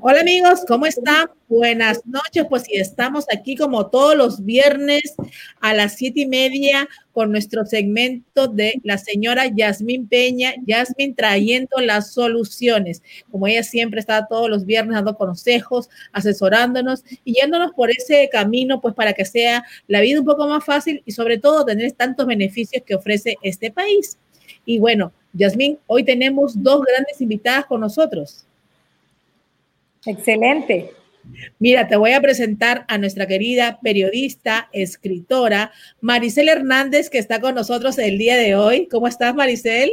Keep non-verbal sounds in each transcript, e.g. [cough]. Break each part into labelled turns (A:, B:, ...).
A: Hola amigos, ¿cómo están? Buenas noches, pues si estamos aquí como todos los viernes a las siete y media con nuestro segmento de la señora Yasmín Peña, Yasmín trayendo las soluciones, como ella siempre está todos los viernes dando consejos, asesorándonos y yéndonos por ese camino, pues para que sea la vida un poco más fácil y sobre todo tener tantos beneficios que ofrece este país. Y bueno, Yasmín, hoy tenemos dos grandes invitadas con nosotros.
B: Excelente.
A: Mira, te voy a presentar a nuestra querida periodista, escritora, Maricel Hernández, que está con nosotros el día de hoy. ¿Cómo estás, Maricel?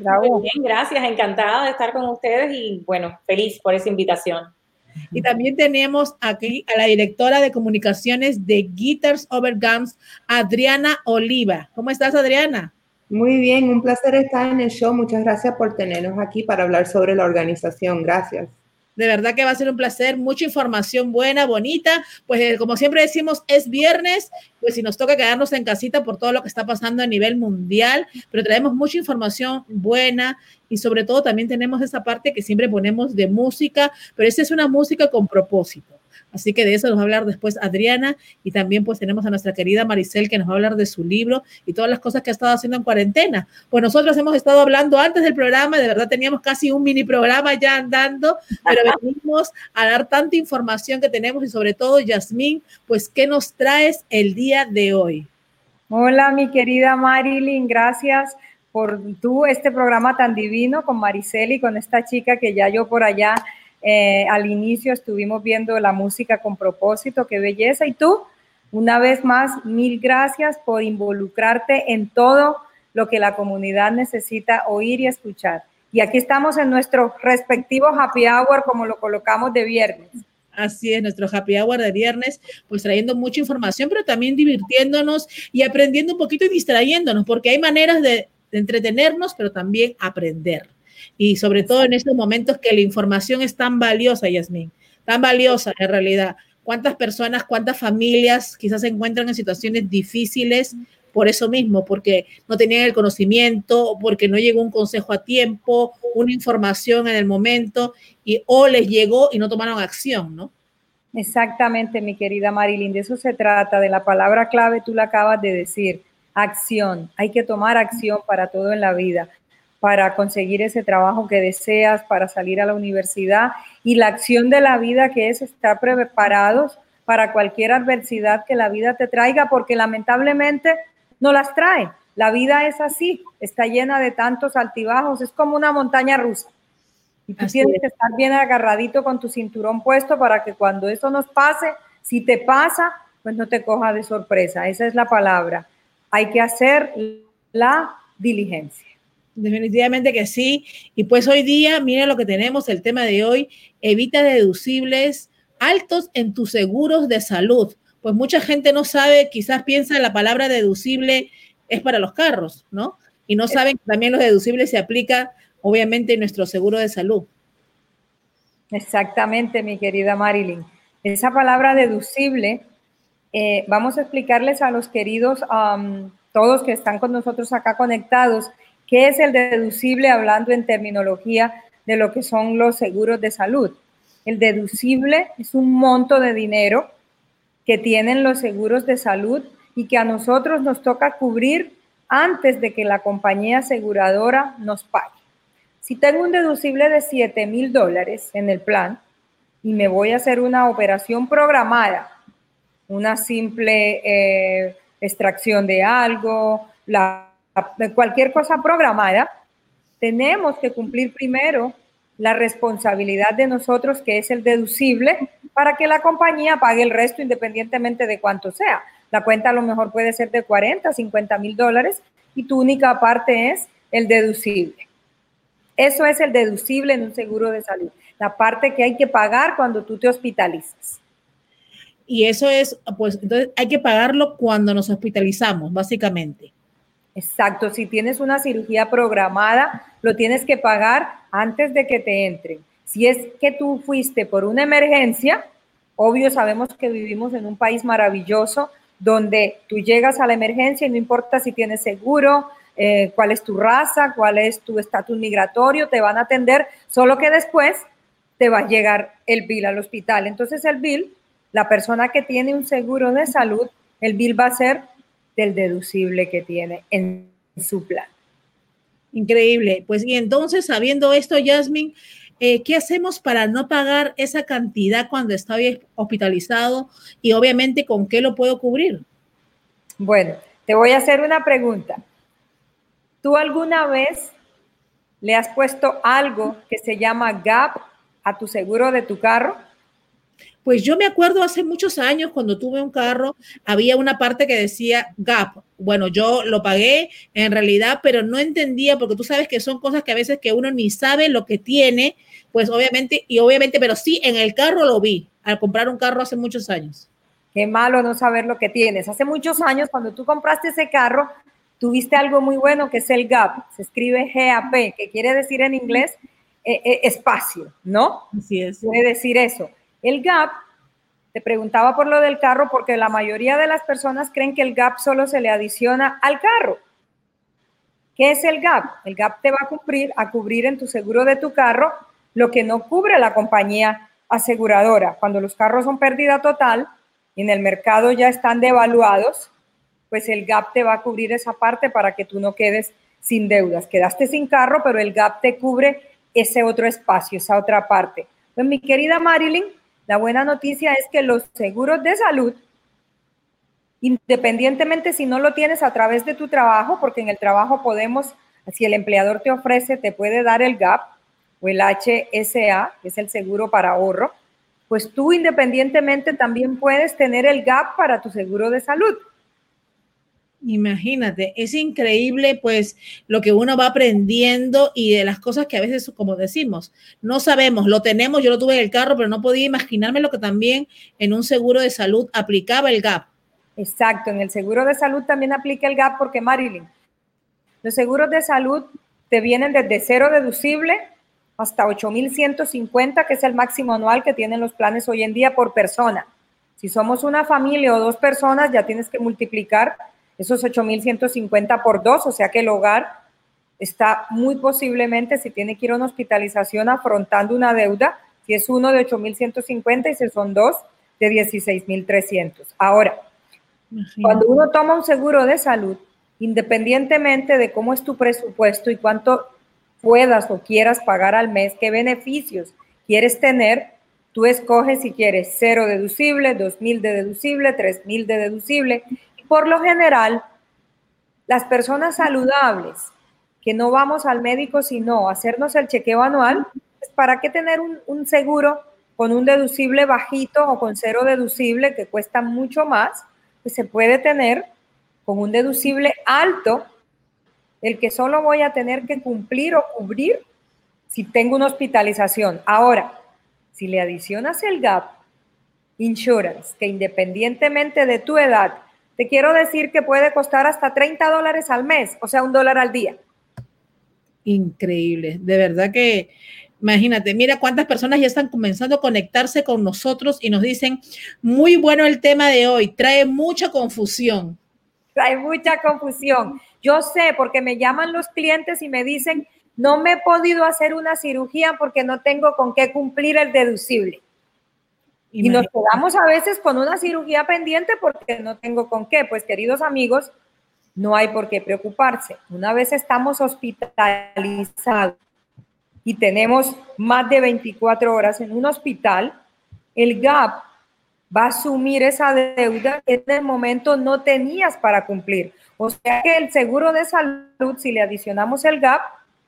C: Muy bien, gracias. Encantada de estar con ustedes y bueno, feliz por esa invitación.
A: Y también tenemos aquí a la directora de comunicaciones de Guitars Over Gums, Adriana Oliva. ¿Cómo estás, Adriana?
D: Muy bien, un placer estar en el show. Muchas gracias por tenernos aquí para hablar sobre la organización. Gracias.
A: De verdad que va a ser un placer, mucha información buena, bonita. Pues eh, como siempre decimos, es viernes, pues si nos toca quedarnos en casita por todo lo que está pasando a nivel mundial, pero traemos mucha información buena y sobre todo también tenemos esa parte que siempre ponemos de música, pero esa es una música con propósito. Así que de eso nos va a hablar después Adriana y también pues tenemos a nuestra querida Maricel que nos va a hablar de su libro y todas las cosas que ha estado haciendo en cuarentena. Pues nosotros hemos estado hablando antes del programa, de verdad teníamos casi un mini programa ya andando, pero [laughs] venimos a dar tanta información que tenemos y sobre todo Yasmín, pues ¿qué nos traes el día de hoy?
B: Hola mi querida Marilyn, gracias por tú este programa tan divino con Maricel y con esta chica que ya yo por allá eh, al inicio estuvimos viendo la música con propósito, qué belleza. Y tú, una vez más, mil gracias por involucrarte en todo lo que la comunidad necesita oír y escuchar. Y aquí estamos en nuestro respectivo happy hour, como lo colocamos de viernes.
A: Así es, nuestro happy hour de viernes, pues trayendo mucha información, pero también divirtiéndonos y aprendiendo un poquito y distrayéndonos, porque hay maneras de entretenernos, pero también aprender y sobre todo en estos momentos que la información es tan valiosa, Yasmín, tan valiosa en realidad. ¿Cuántas personas, cuántas familias quizás se encuentran en situaciones difíciles por eso mismo, porque no tenían el conocimiento, porque no llegó un consejo a tiempo, una información en el momento, y o les llegó y no tomaron acción, ¿no?
B: Exactamente, mi querida Marilyn, de eso se trata, de la palabra clave, tú la acabas de decir, acción. Hay que tomar acción para todo en la vida para conseguir ese trabajo que deseas, para salir a la universidad y la acción de la vida que es estar preparados para cualquier adversidad que la vida te traiga, porque lamentablemente no las trae. La vida es así, está llena de tantos altibajos, es como una montaña rusa. Y tú tienes que estar bien agarradito con tu cinturón puesto para que cuando eso nos pase, si te pasa, pues no te coja de sorpresa. Esa es la palabra. Hay que hacer la diligencia.
A: Definitivamente que sí. Y pues hoy día, mira lo que tenemos, el tema de hoy, evita deducibles altos en tus seguros de salud. Pues mucha gente no sabe, quizás piensa la palabra deducible es para los carros, ¿no? Y no saben que también los deducibles se aplica, obviamente, en nuestro seguro de salud.
B: Exactamente, mi querida Marilyn. Esa palabra deducible, eh, vamos a explicarles a los queridos, todos que están con nosotros acá conectados, ¿Qué es el deducible hablando en terminología de lo que son los seguros de salud? El deducible es un monto de dinero que tienen los seguros de salud y que a nosotros nos toca cubrir antes de que la compañía aseguradora nos pague. Si tengo un deducible de 7 mil dólares en el plan y me voy a hacer una operación programada, una simple eh, extracción de algo, la cualquier cosa programada, tenemos que cumplir primero la responsabilidad de nosotros, que es el deducible, para que la compañía pague el resto independientemente de cuánto sea. La cuenta a lo mejor puede ser de 40, 50 mil dólares y tu única parte es el deducible. Eso es el deducible en un seguro de salud, la parte que hay que pagar cuando tú te hospitalizas.
A: Y eso es, pues entonces hay que pagarlo cuando nos hospitalizamos, básicamente.
B: Exacto, si tienes una cirugía programada, lo tienes que pagar antes de que te entren. Si es que tú fuiste por una emergencia, obvio sabemos que vivimos en un país maravilloso donde tú llegas a la emergencia y no importa si tienes seguro, eh, cuál es tu raza, cuál es tu estatus migratorio, te van a atender, solo que después te va a llegar el bill al hospital. Entonces el bill, la persona que tiene un seguro de salud, el bill va a ser del deducible que tiene en su plan.
A: Increíble. Pues y entonces, sabiendo esto, Jasmine, eh, ¿qué hacemos para no pagar esa cantidad cuando está hospitalizado? Y obviamente, ¿con qué lo puedo cubrir?
B: Bueno, te voy a hacer una pregunta. ¿Tú alguna vez le has puesto algo que se llama GAP a tu seguro de tu carro?
A: Pues yo me acuerdo hace muchos años cuando tuve un carro, había una parte que decía GAP. Bueno, yo lo pagué en realidad, pero no entendía porque tú sabes que son cosas que a veces que uno ni sabe lo que tiene, pues obviamente, y obviamente, pero sí, en el carro lo vi al comprar un carro hace muchos años.
B: Qué malo no saber lo que tienes. Hace muchos años, cuando tú compraste ese carro, tuviste algo muy bueno que es el GAP. Se escribe GAP, que quiere decir en inglés eh, eh, espacio, ¿no?
A: Así es.
B: Quiere decir eso. El gap, te preguntaba por lo del carro, porque la mayoría de las personas creen que el gap solo se le adiciona al carro. ¿Qué es el gap? El gap te va a cubrir, a cubrir en tu seguro de tu carro lo que no cubre la compañía aseguradora. Cuando los carros son pérdida total y en el mercado ya están devaluados, pues el gap te va a cubrir esa parte para que tú no quedes sin deudas. Quedaste sin carro, pero el gap te cubre ese otro espacio, esa otra parte. Pues mi querida Marilyn, la buena noticia es que los seguros de salud, independientemente si no lo tienes a través de tu trabajo, porque en el trabajo podemos, si el empleador te ofrece, te puede dar el GAP o el HSA, que es el seguro para ahorro, pues tú independientemente también puedes tener el GAP para tu seguro de salud.
A: Imagínate, es increíble pues lo que uno va aprendiendo y de las cosas que a veces, como decimos, no sabemos, lo tenemos, yo lo tuve en el carro, pero no podía imaginarme lo que también en un seguro de salud aplicaba el GAP.
B: Exacto, en el seguro de salud también aplica el GAP porque Marilyn, los seguros de salud te vienen desde cero deducible hasta 8.150, que es el máximo anual que tienen los planes hoy en día por persona. Si somos una familia o dos personas, ya tienes que multiplicar esos 8.150 por dos, o sea que el hogar está muy posiblemente, si tiene que ir a una hospitalización, afrontando una deuda, si es uno de 8.150 y si son dos, de 16.300. Ahora, cuando uno toma un seguro de salud, independientemente de cómo es tu presupuesto y cuánto puedas o quieras pagar al mes, qué beneficios quieres tener, tú escoges si quieres cero deducible, 2.000 de deducible, 3.000 de deducible por lo general, las personas saludables que no vamos al médico sino hacernos el chequeo anual, pues, ¿para qué tener un, seguro con un deducible bajito o con cero deducible que cuesta mucho más? Pues se puede tener con un deducible alto, el que solo voy a tener que cumplir o cubrir si tengo una hospitalización. Ahora, si le adicionas el GAP Insurance, que independientemente de tu edad te quiero decir que puede costar hasta 30 dólares al mes, o sea, un dólar al día.
A: Increíble, de verdad que Imagínate, mira cuántas personas ya están comenzando a conectarse con nosotros y nos dicen, muy bueno el tema de hoy, trae mucha confusión.
B: Trae mucha confusión. Yo sé, porque me llaman los clientes y me dicen, no me he podido hacer una cirugía porque no tengo con qué cumplir el deducible. Y nos quedamos a veces con una cirugía pendiente porque no tengo con qué. Pues queridos amigos, no hay por qué preocuparse. Una vez estamos hospitalizados y tenemos más de 24 horas en un hospital, el GAP va a asumir esa deuda que en el momento no tenías para cumplir. O sea que el seguro de salud, si le adicionamos el GAP,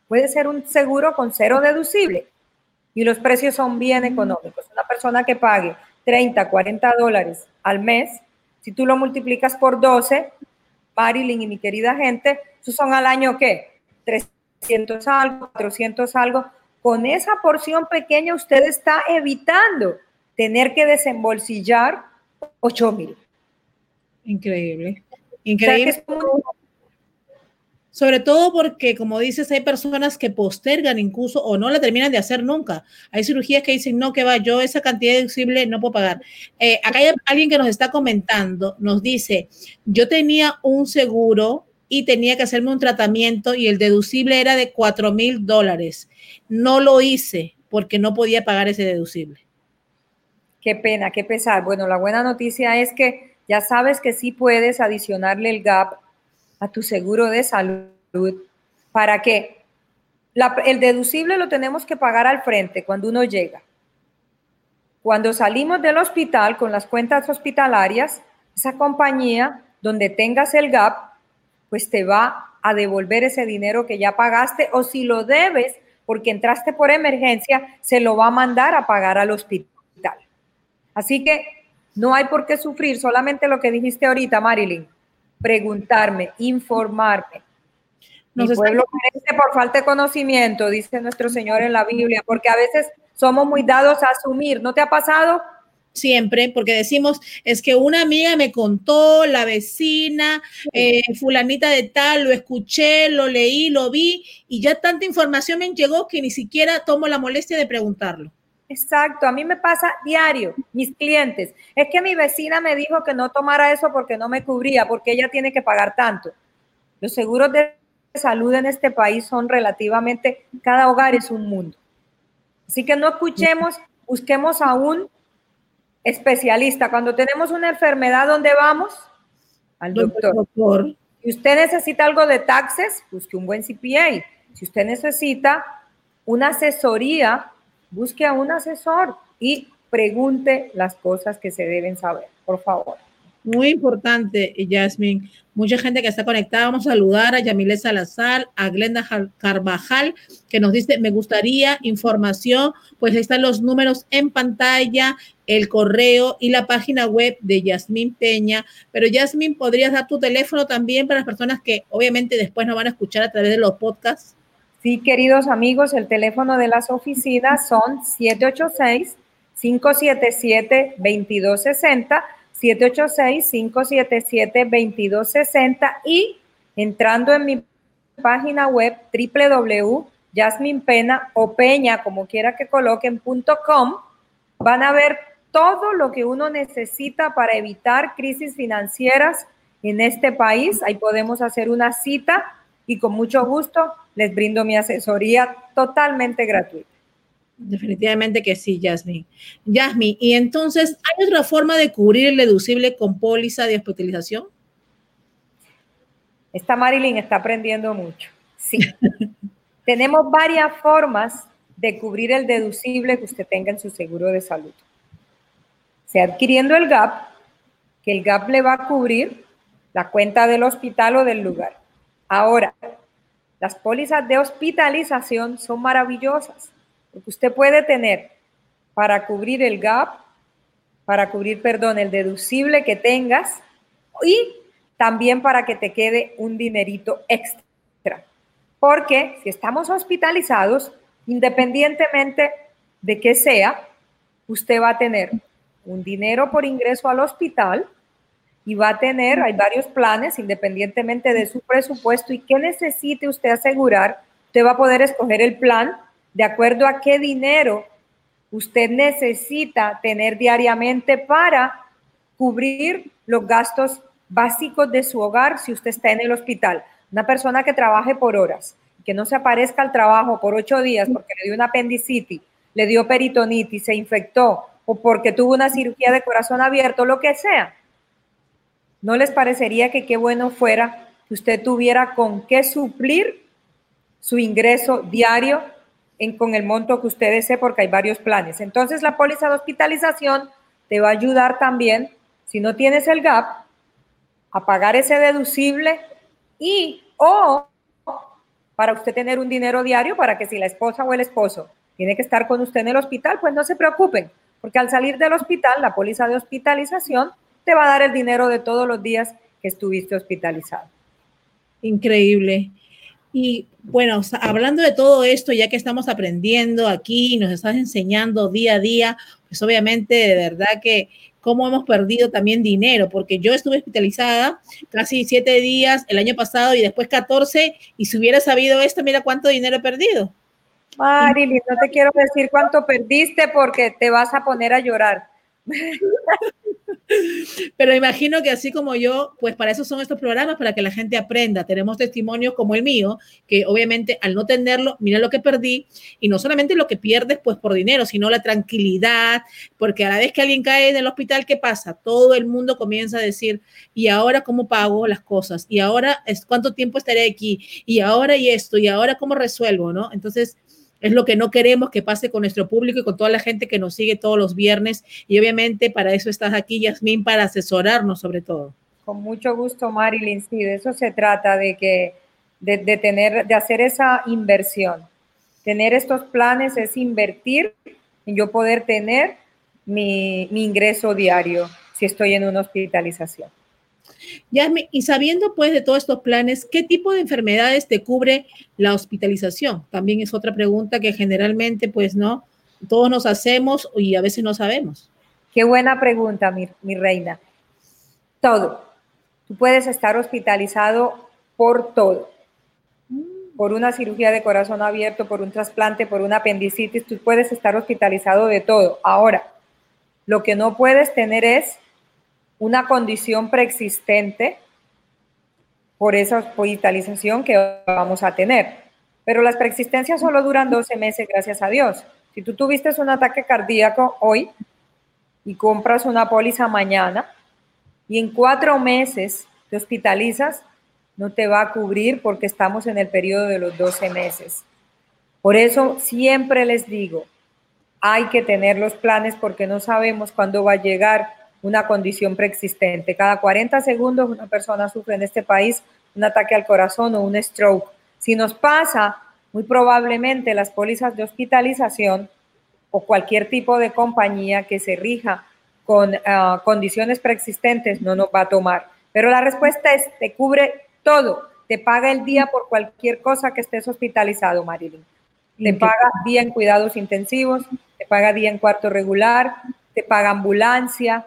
B: puede ser un seguro con cero deducible y los precios son bien económicos. Una persona que pague 30, 40 dólares al mes, si tú lo multiplicas por 12, Marilyn y mi querida gente, eso son al año qué? 300 algo, 400 algo. Con esa porción pequeña usted está evitando tener que desembolsillar 8 mil.
A: Increíble. Increíble. Sobre todo porque, como dices, hay personas que postergan incluso o no la terminan de hacer nunca. Hay cirugías que dicen, no, que va, yo esa cantidad deducible no puedo pagar. Eh, acá hay alguien que nos está comentando, nos dice, yo tenía un seguro y tenía que hacerme un tratamiento y el deducible era de 4 mil dólares. No lo hice porque no podía pagar ese deducible.
B: Qué pena, qué pesar. Bueno, la buena noticia es que ya sabes que sí puedes adicionarle el GAP a tu seguro de salud para que el deducible lo tenemos que pagar al frente cuando uno llega. Cuando salimos del hospital con las cuentas hospitalarias, esa compañía donde tengas el GAP, pues te va a devolver ese dinero que ya pagaste o si lo debes porque entraste por emergencia, se lo va a mandar a pagar al hospital. Así que no hay por qué sufrir, solamente lo que dijiste ahorita, Marilyn, preguntarme, informarme. Mi pueblo merece por falta de conocimiento, dice nuestro Señor en la Biblia, porque a veces somos muy dados a asumir. ¿No te ha pasado?
A: Siempre, porque decimos, es que una amiga me contó, la vecina, eh, fulanita de tal, lo escuché, lo leí, lo vi, y ya tanta información me llegó que ni siquiera tomo la molestia de preguntarlo.
B: Exacto, a mí me pasa diario, mis clientes. Es que mi vecina me dijo que no tomara eso porque no me cubría, porque ella tiene que pagar tanto. Los seguros de salud en este país son relativamente, cada hogar es un mundo. Así que no escuchemos, busquemos a un especialista. Cuando tenemos una enfermedad, ¿dónde vamos? Al doctor. Si usted necesita algo de taxes, busque un buen CPA. Si usted necesita una asesoría, busque a un asesor y pregunte las cosas que se deben saber, por favor.
A: Muy importante, Jasmine. Mucha gente que está conectada. Vamos a saludar a Yamile Salazar, a Glenda Carvajal, que nos dice, me gustaría información, pues ahí están los números en pantalla, el correo y la página web de Yasmín Peña. Pero Yasmín, ¿podrías dar tu teléfono también para las personas que obviamente después nos van a escuchar a través de los podcasts?
B: Sí, queridos amigos, el teléfono de las oficinas son 786 577 2260 786-577-2260 y entrando en mi página web www.jasminepena o peña, como quiera que coloquen.com, van a ver todo lo que uno necesita para evitar crisis financieras en este país. Ahí podemos hacer una cita y con mucho gusto les brindo mi asesoría totalmente gratuita.
A: Definitivamente que sí, Jasmine. Jasmine, y entonces, ¿hay otra forma de cubrir el deducible con póliza de hospitalización?
B: Esta Marilyn está aprendiendo mucho. Sí. [laughs] Tenemos varias formas de cubrir el deducible que usted tenga en su seguro de salud. Sea adquiriendo el GAP, que el GAP le va a cubrir la cuenta del hospital o del lugar. Ahora, las pólizas de hospitalización son maravillosas porque usted puede tener para cubrir el gap, para cubrir, perdón, el deducible que tengas y también para que te quede un dinerito extra. Porque si estamos hospitalizados, independientemente de qué sea, usted va a tener un dinero por ingreso al hospital y va a tener, hay varios planes, independientemente de su presupuesto y qué necesite usted asegurar, usted va a poder escoger el plan de acuerdo a qué dinero usted necesita tener diariamente para cubrir los gastos básicos de su hogar si usted está en el hospital. Una persona que trabaje por horas, que no se aparezca al trabajo por ocho días porque le dio una apendicitis, le dio peritonitis, se infectó o porque tuvo una cirugía de corazón abierto, lo que sea. ¿No les parecería que qué bueno fuera que usted tuviera con qué suplir su ingreso diario con el monto que usted desee porque hay varios planes. Entonces la póliza de hospitalización te va a ayudar también, si no tienes el GAP, a pagar ese deducible y o para usted tener un dinero diario para que si la esposa o el esposo tiene que estar con usted en el hospital, pues no se preocupen, porque al salir del hospital, la póliza de hospitalización te va a dar el dinero de todos los días que estuviste hospitalizado.
A: Increíble. Y bueno, hablando de todo esto, ya que estamos aprendiendo aquí y nos estás enseñando día a día, pues obviamente de verdad que cómo hemos perdido también dinero, porque yo estuve hospitalizada casi siete días el año pasado y después 14, y si hubiera sabido esto, mira cuánto dinero he perdido.
B: Marilyn, no te quiero decir cuánto perdiste porque te vas a poner a llorar. [laughs] [laughs]
A: Pero imagino que así como yo, pues para eso son estos programas, para que la gente aprenda. Tenemos testimonios como el mío, que obviamente al no tenerlo, mira lo que perdí, y no solamente lo que pierdes pues por dinero, sino la tranquilidad, porque a la vez que alguien cae en el hospital, ¿qué pasa? Todo el mundo comienza a decir, ¿y ahora cómo pago las cosas? ¿Y ahora cuánto tiempo estaré aquí? ¿Y ahora y esto? ¿Y ahora cómo resuelvo? ¿No? Entonces, es lo que no queremos que pase con nuestro público y con toda la gente que nos sigue todos los viernes. Y obviamente para eso estás aquí, Yasmín, para asesorarnos sobre todo.
B: Con mucho gusto, Marilyn. Sí, de eso se trata, de que de, tener, de hacer esa inversión. Tener estos planes es invertir en yo poder tener mi ingreso diario si estoy en una hospitalización.
A: Y sabiendo pues de todos estos planes, ¿qué tipo de enfermedades te cubre la hospitalización? También es otra pregunta que generalmente pues no, todos nos hacemos y a veces no sabemos.
B: Qué buena pregunta, mi, mi reina. Todo. Tú puedes estar hospitalizado por todo. Por una cirugía de corazón abierto, por un trasplante, por una apendicitis, tú puedes estar hospitalizado de todo. Ahora, lo que no puedes tener es una condición preexistente por esa hospitalización que vamos a tener. Pero las preexistencias solo duran 12 meses, gracias a Dios. Si tú tuviste un ataque cardíaco hoy y compras una póliza mañana y en cuatro meses te hospitalizas, no te va a cubrir porque estamos en el periodo de los 12 meses. Por eso siempre les digo, hay que tener los planes porque no sabemos cuándo va a llegar una condición preexistente. Cada 40 segundos una persona sufre en este país un ataque al corazón o un stroke. Si nos pasa, muy probablemente las pólizas de hospitalización o cualquier tipo de compañía que se rija con ah, condiciones preexistentes no nos va a tomar. Pero la respuesta es, te cubre todo, te paga el día por cualquier cosa que estés hospitalizado, Marilyn. Te paga día en cuidados intensivos, te paga día en cuarto regular, te paga ambulancia,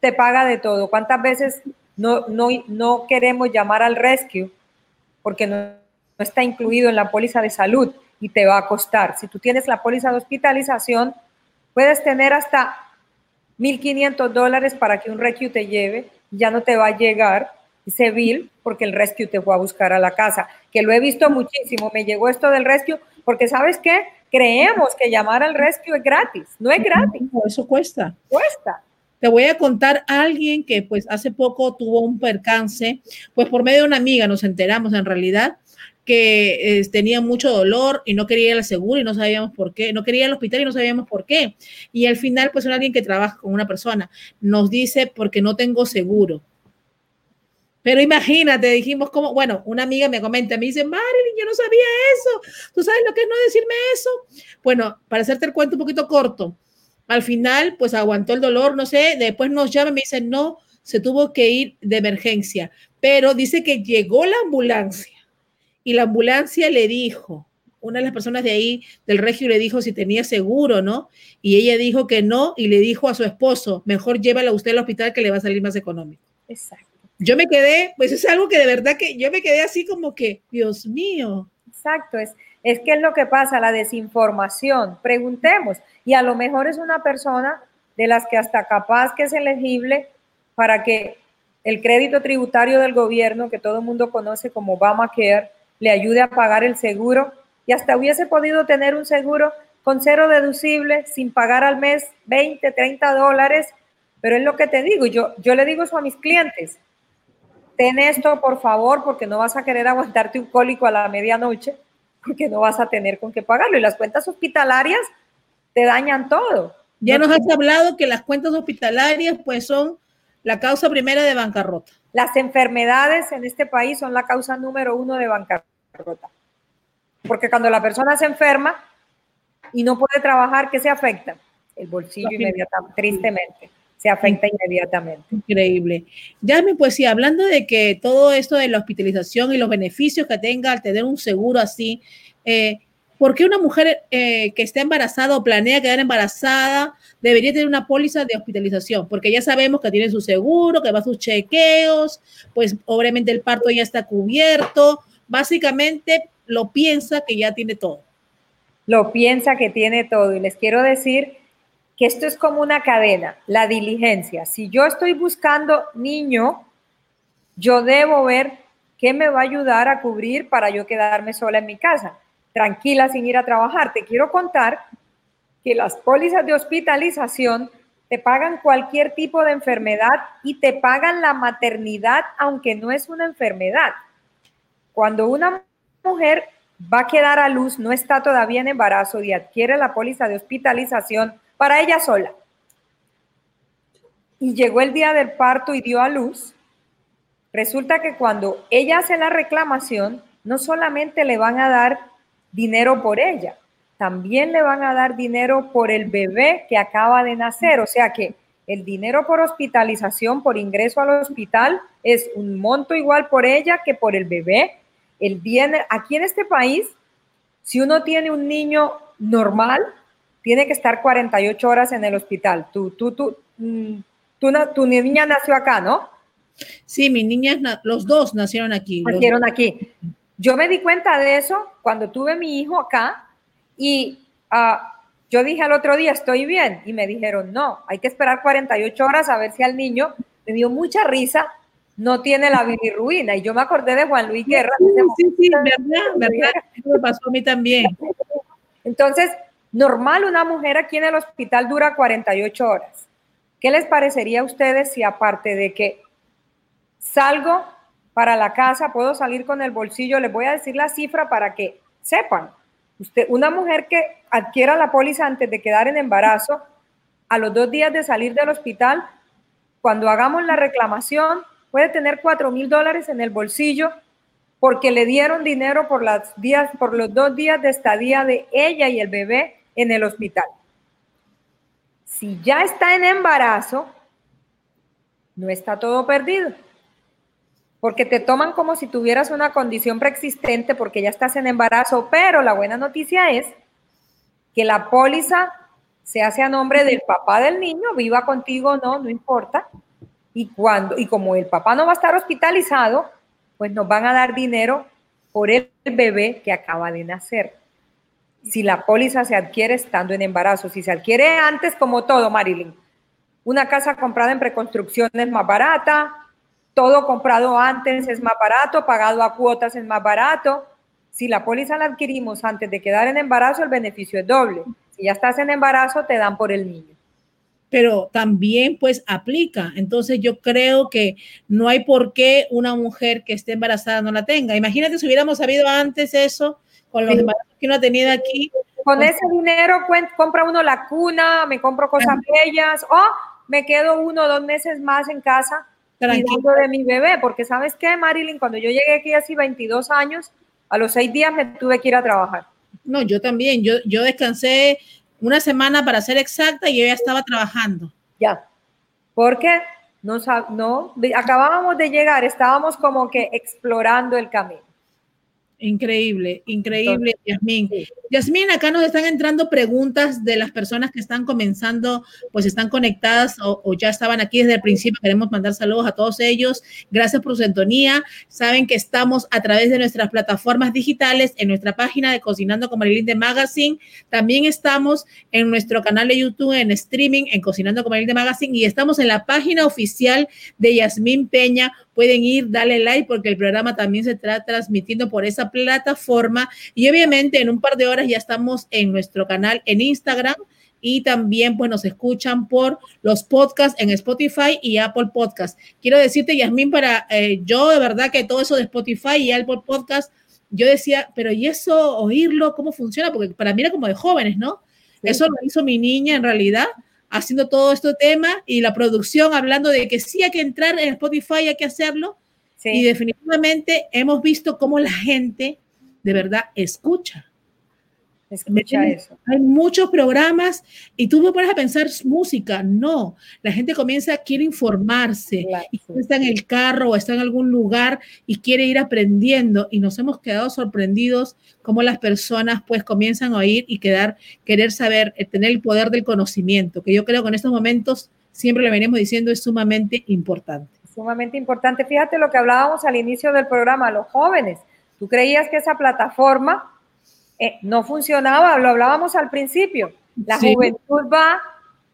B: te paga de todo. ¿Cuántas veces no, no, no queremos llamar al rescue porque no, no está incluido en la póliza de salud y te va a costar? Si tú tienes la póliza de hospitalización, puedes tener hasta 1.500 dólares para que un rescue te lleve, ya no te va a llegar ese bill porque el rescue te fue a buscar a la casa, que lo he visto muchísimo, me llegó esto del rescue, porque sabes qué, creemos que llamar al rescue es gratis, no es gratis.
A: eso cuesta.
B: Cuesta.
A: Te voy a contar a alguien que pues hace poco tuvo un percance, pues por medio de una amiga nos enteramos en realidad que tenía mucho dolor y no quería ir al seguro y no sabíamos por qué, no quería ir al hospital y no sabíamos por qué. Y al final, pues alguien que trabaja con una persona nos dice porque no tengo seguro. Pero imagínate, dijimos como, bueno, una amiga me comenta, me dice, Marilyn, yo no sabía eso. ¿Tú sabes lo que es no decirme eso? Bueno, para hacerte el cuento un poquito corto, al final, pues aguantó el dolor, no sé, después nos llama y me dice, no, se tuvo que ir de emergencia, pero dice que llegó la ambulancia y la ambulancia le dijo, una de las personas de ahí del regio le dijo si tenía seguro, ¿no? Y ella dijo que no y le dijo a su esposo, mejor llévala usted al hospital que le va a salir más económico.
B: Exacto.
A: Yo me quedé, pues es algo que de verdad que yo me quedé así como que, Dios mío.
B: Exacto, es, es que es lo que pasa, la desinformación. Preguntemos, y a lo mejor es una persona de las que hasta capaz que es elegible para que el crédito tributario del gobierno, que todo el mundo conoce como Obamacare, le ayude a pagar el seguro y hasta hubiese podido tener un seguro con cero deducible, sin pagar al mes 20, 30 dólares. Pero es lo que te digo, yo, yo le digo eso a mis clientes. Ten esto, por favor, porque no vas a querer aguantarte un cólico a la medianoche porque no vas a tener con qué pagarlo. Y las cuentas hospitalarias te dañan todo.
A: Ya nos has hablado que las cuentas hospitalarias pues son la causa primera de bancarrota.
B: Las enfermedades en este país son la causa número uno de bancarrota. Porque cuando la persona se enferma y no puede trabajar, ¿qué se afecta? El bolsillo inmediatamente, tristemente se afecta inmediatamente.
A: Increíble. Yasmin, pues sí, hablando de que todo esto de la hospitalización y los beneficios que tenga al tener un seguro así, eh, ¿por qué una mujer eh, que está embarazada o planea quedar embarazada debería tener una póliza de hospitalización? Porque ya sabemos que tiene su seguro, que va a sus chequeos, pues obviamente el parto ya está cubierto, básicamente lo piensa que ya tiene todo.
B: Lo piensa que tiene todo y les quiero decir que esto es como una cadena, la diligencia. Si yo estoy buscando niño, yo debo ver qué me va a ayudar a cubrir para yo quedarme sola en mi casa, tranquila sin ir a trabajar. Te quiero contar que las pólizas de hospitalización te pagan cualquier tipo de enfermedad y te pagan la maternidad, aunque no es una enfermedad. Cuando una mujer va a quedar a luz, no está todavía en embarazo y adquiere la póliza de hospitalización para ella sola. Y llegó el día del parto y dio a luz. Resulta que cuando ella hace la reclamación, no solamente le van a dar dinero por ella, también le van a dar dinero por el bebé que acaba de nacer. O sea que el dinero por hospitalización, por ingreso al hospital, es un monto igual por ella que por el bebé. El bien, aquí en este país, si uno tiene un niño normal, tiene que estar 48 horas en el hospital. Tú, tú, tú, mm, tú, tu niña nació acá, ¿no?
A: Sí, mis niñas, los dos nacieron aquí.
B: Nacieron aquí. Yo me di cuenta de eso cuando tuve mi hijo acá y ah, yo dije al otro día, estoy bien. Y me dijeron, no, hay que esperar 48 horas a ver si al niño me dio mucha risa, no tiene la bilirruina. Y yo me acordé de Juan Luis Guerra.
A: Sí, sí, verdad, verdad. Eso me pasó a mí también. [laughs]
B: Entonces, normal una mujer aquí en el hospital dura 48 horas. ¿Qué les parecería a ustedes si aparte de que salgo para la casa, puedo salir con el bolsillo, les voy a decir la cifra para que sepan. Usted, una mujer que adquiera la póliza antes de quedar en embarazo, a los dos días de salir del hospital, cuando hagamos la reclamación, puede tener cuatro mil dólares en el bolsillo porque le dieron dinero por, las los dos días de estadía de ella y el bebé en el hospital. Si ya está en embarazo, no está todo perdido porque te toman como si tuvieras una condición preexistente porque ya estás en embarazo, pero la buena noticia es que la póliza se hace a nombre del papá del niño, viva contigo o no, no importa. Y cuando y como el papá no va a estar hospitalizado, pues nos van a dar dinero por el bebé que acaba de nacer. Si la póliza se adquiere estando en embarazo, si se adquiere antes, como todo, Marilyn, una casa comprada en preconstrucción es más barata, todo comprado antes es más barato, pagado a cuotas es más barato. Si la póliza la adquirimos antes de quedar en embarazo, el beneficio es doble. Si ya estás en embarazo, te dan por el niño.
A: Pero también pues aplica. Entonces yo creo que no hay por qué una mujer que esté embarazada no la tenga. Imagínate si hubiéramos sabido antes eso con los embarazos que uno ha tenido aquí.
B: Con ese dinero compra uno la cuna, me compro cosas bellas o me quedo uno o dos meses más en casa cuidando de mi bebé, porque sabes qué, Marilyn, cuando yo llegué aquí hace 22 años, a los seis días me tuve que ir a trabajar.
A: No, yo también, yo, yo descansé una semana para ser exacta y yo ya estaba trabajando.
B: Ya, porque no, no, acabábamos de llegar, estábamos como que explorando el camino.
A: Increíble, increíble, Yasmín. Yasmín, acá nos están entrando preguntas de las personas que están comenzando, pues están conectadas o, ya estaban aquí desde el principio. Queremos mandar saludos a todos ellos. Gracias por su sintonía. Saben que estamos a través de nuestras plataformas digitales, en nuestra página de Cocinando con Marilyn de Magazine. También estamos en nuestro canal de YouTube, en streaming, en Cocinando con Marilyn de Magazine. Y estamos en la página oficial de Yasmín Peña pueden ir, darle like porque el programa también se está transmitiendo por esa plataforma y obviamente en un par de horas ya estamos en nuestro canal en Instagram y también pues nos escuchan por los podcasts en Spotify y Apple Podcast. Quiero decirte, Yasmín, para eh, yo de verdad que todo eso de Spotify y Apple Podcast, yo decía, pero ¿y eso oírlo cómo funciona? Porque para mí era como de jóvenes, ¿no? Eso lo hizo mi niña en realidad haciendo todo este tema y la producción hablando de que sí hay que entrar en Spotify, hay que hacerlo. Y definitivamente hemos visto cómo la gente de verdad escucha.
B: Escucha eso.
A: Hay muchos programas y tú me pones a pensar música. No, la gente comienza, quiere informarse y está en el carro o está en algún lugar y quiere ir aprendiendo y nos hemos quedado sorprendidos cómo las personas pues comienzan a oír y quedar, querer saber, eh, tener el poder del conocimiento, que yo creo que en estos momentos siempre le venimos diciendo es sumamente importante.
B: Sumamente importante. Fíjate lo que hablábamos al inicio del programa, los jóvenes. Tú creías que esa plataforma eh, no funcionaba, lo hablábamos al principio. La juventud va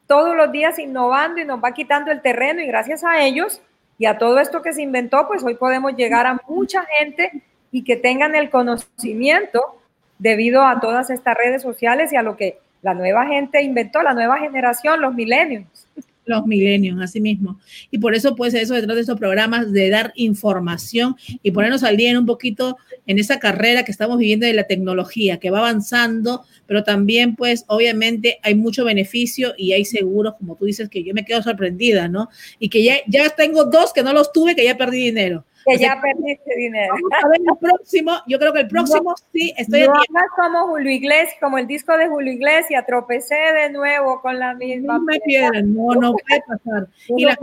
B: todos los días innovando y nos va quitando el terreno y gracias a ellos y a todo esto que se inventó, pues hoy podemos llegar a mucha gente y que tengan el conocimiento debido a todas estas redes sociales y a lo que la nueva gente inventó, la nueva generación, los milenios
A: los milenios, así mismo. Y por eso, pues, eso detrás de estos programas de dar información y ponernos al día en un poquito en esa carrera que estamos viviendo de la tecnología, que va avanzando, pero también, pues, obviamente hay mucho beneficio y hay seguros, como tú dices, que yo me quedo sorprendida, ¿no? Y que ya, ya tengo dos que no los tuve, que ya perdí dinero.
B: Que ya perdiste dinero.
A: a ver el próximo, yo creo que el próximo sí estoy
B: no como Julio Iglesias, como el disco de Julio Iglesias, tropecé de nuevo con la misma.
A: No me pierdan, no, no puede pasar. Y, las,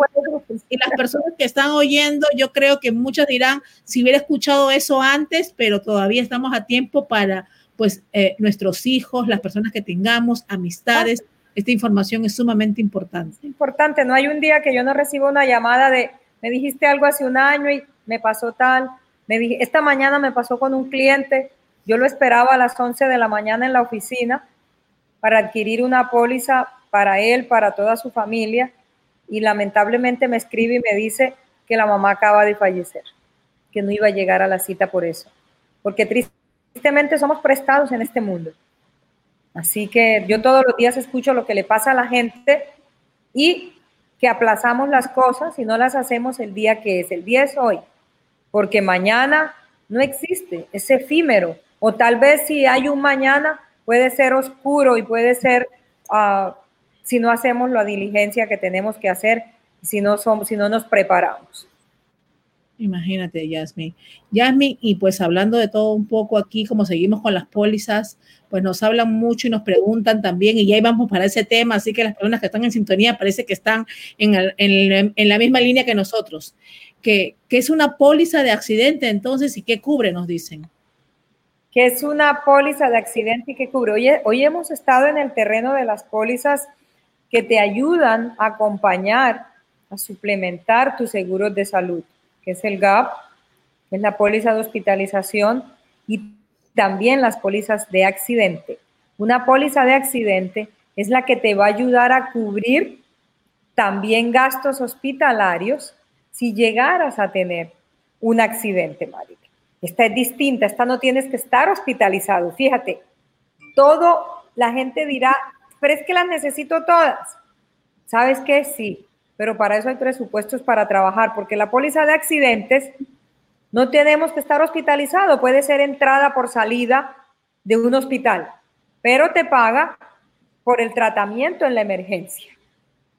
A: y las personas que están oyendo, yo creo que muchas dirán, si hubiera escuchado eso antes, pero todavía estamos a tiempo para, pues, eh, nuestros hijos, las personas que tengamos, amistades. Esta información es sumamente importante.
B: Importante, no hay un día que yo no reciba una llamada de, me dijiste algo hace un año y me pasó tal, me dije, esta mañana me pasó con un cliente, yo lo esperaba a las 11 de la mañana en la oficina para adquirir una póliza para él, para toda su familia, y lamentablemente me escribe y me dice que la mamá acaba de fallecer, que no iba a llegar a la cita por eso, porque tristemente somos prestados en este mundo. Así que yo todos los días escucho lo que le pasa a la gente y que aplazamos las cosas y no las hacemos el día que es. El día es hoy porque mañana no existe, es efímero. O tal vez si hay un mañana, puede ser oscuro y puede ser ah, si no hacemos la diligencia que tenemos que hacer, si no, somos, si no nos preparamos.
A: Imagínate, Yasmin. Yasmin, y pues hablando de todo un poco aquí, como seguimos con las pólizas, pues nos hablan mucho y nos preguntan también, y ya íbamos para ese tema, así que las personas que están en sintonía parece que están en, en la misma línea que nosotros que, es una póliza de accidente entonces y qué cubre, nos dicen.
B: Que es una póliza de accidente y qué cubre. Hoy, hoy hemos estado en el terreno de las pólizas que te ayudan a acompañar, a suplementar tus seguros de salud, que es el GAP, que es la póliza de hospitalización y también las pólizas de accidente. Una póliza de accidente es la que te va a ayudar a cubrir también gastos hospitalarios si llegaras a tener un accidente, marica. Esta es distinta, esta no tienes que estar hospitalizado. Fíjate, todo la gente dirá, pero es que las necesito todas. ¿Sabes qué? Sí, pero para eso hay presupuestos para trabajar, porque la póliza de accidentes no tenemos que estar hospitalizado, puede ser entrada por salida de un hospital, pero te paga por el tratamiento en la emergencia.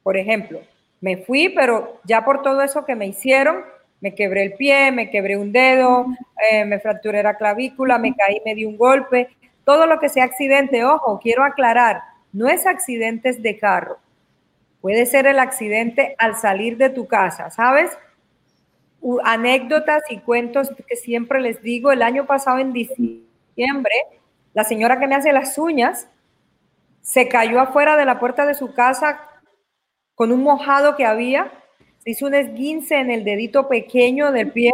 B: Por ejemplo, me fui, pero ya por todo eso que me hicieron, me quebré el pie, me quebré un dedo, eh, me fracturé la clavícula, me caí, me di un golpe, todo lo que sea accidente, ojo, quiero aclarar, no es accidentes de carro, puede ser el accidente al salir de tu casa, ¿sabes? anécdotas y cuentos que siempre les digo, el año pasado en diciembre, la señora que me hace las uñas se cayó afuera de la puerta de su casa con un mojado que había, se hizo un esguince en el dedito pequeño del pie.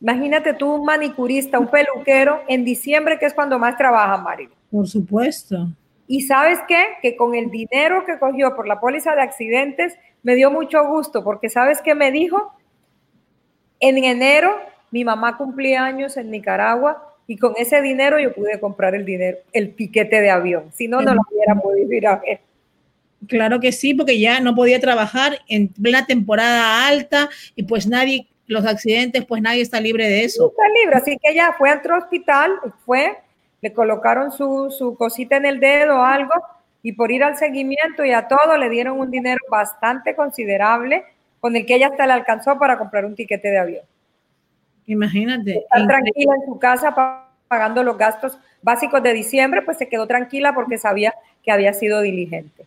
B: Imagínate tú un manicurista, un peluquero en diciembre, que es cuando más trabaja, Mari.
A: Por supuesto.
B: Y sabes qué? Que con el dinero que cogió por la póliza de accidentes, me dio mucho gusto, porque sabes qué me dijo? En enero mi mamá cumplía años en Nicaragua y con ese dinero yo pude comprar el dinero, el piquete de avión. Si no, no lo hubiera podido ir a ver.
A: Claro que sí, porque ya no podía trabajar en plena temporada alta y pues nadie, los accidentes, pues nadie está libre de eso.
B: está libre, así que ella fue a otro hospital, fue, le colocaron su, su cosita en el dedo o algo y por ir al seguimiento y a todo le dieron un dinero bastante considerable con el que ella hasta le alcanzó para comprar un tiquete de avión.
A: Imagínate.
B: Está tranquila en su casa pagando los gastos básicos de diciembre, pues se quedó tranquila porque sabía que había sido diligente.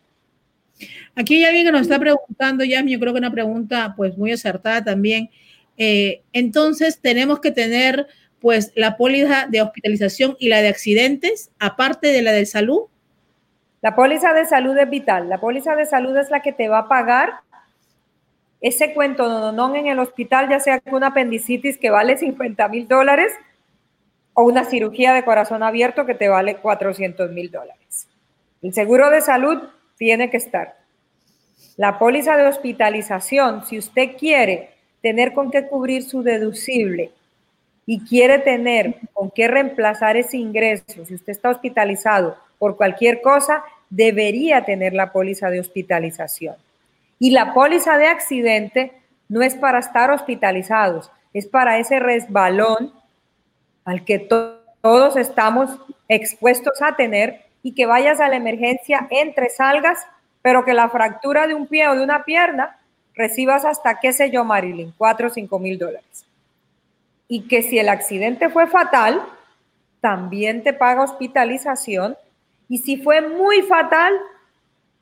A: Aquí hay alguien que nos está preguntando, ya yo creo que una pregunta pues muy acertada también. Eh, entonces, tenemos que tener pues la póliza de hospitalización y la de accidentes, aparte de la de salud.
B: La póliza de salud es vital. La póliza de salud es la que te va a pagar ese cuento no, en el hospital, ya sea una apendicitis que vale 50 mil dólares o una cirugía de corazón abierto que te vale 400 mil dólares. El seguro de salud tiene que estar. La póliza de hospitalización, si usted quiere tener con qué cubrir su deducible y quiere tener con qué reemplazar ese ingreso, si usted está hospitalizado por cualquier cosa, debería tener la póliza de hospitalización. Y la póliza de accidente no es para estar hospitalizados, es para ese resbalón al que todos estamos expuestos a tener y que vayas a la emergencia, entre, salgas, pero que la fractura de un pie o de una pierna recibas hasta, qué sé yo, Marilyn, 4 o 5 mil dólares. Y que si el accidente fue fatal, también te paga hospitalización. Y si fue muy fatal,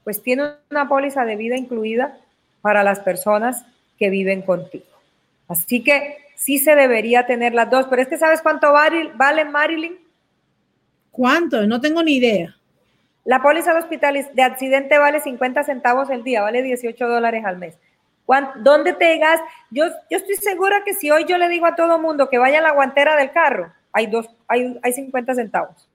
B: pues tiene una póliza de vida incluida para las personas que viven contigo. Así que sí se debería tener las dos, pero es que ¿sabes cuánto vale, vale Marilyn?
A: ¿Cuánto? No tengo ni idea.
B: La póliza de hospital de accidente vale 50 centavos el día, vale 18 dólares al mes. ¿Dónde te gastas? Yo, yo estoy segura que si hoy yo le digo a todo mundo que vaya a la guantera del carro, hay, dos, hay, hay 50 centavos.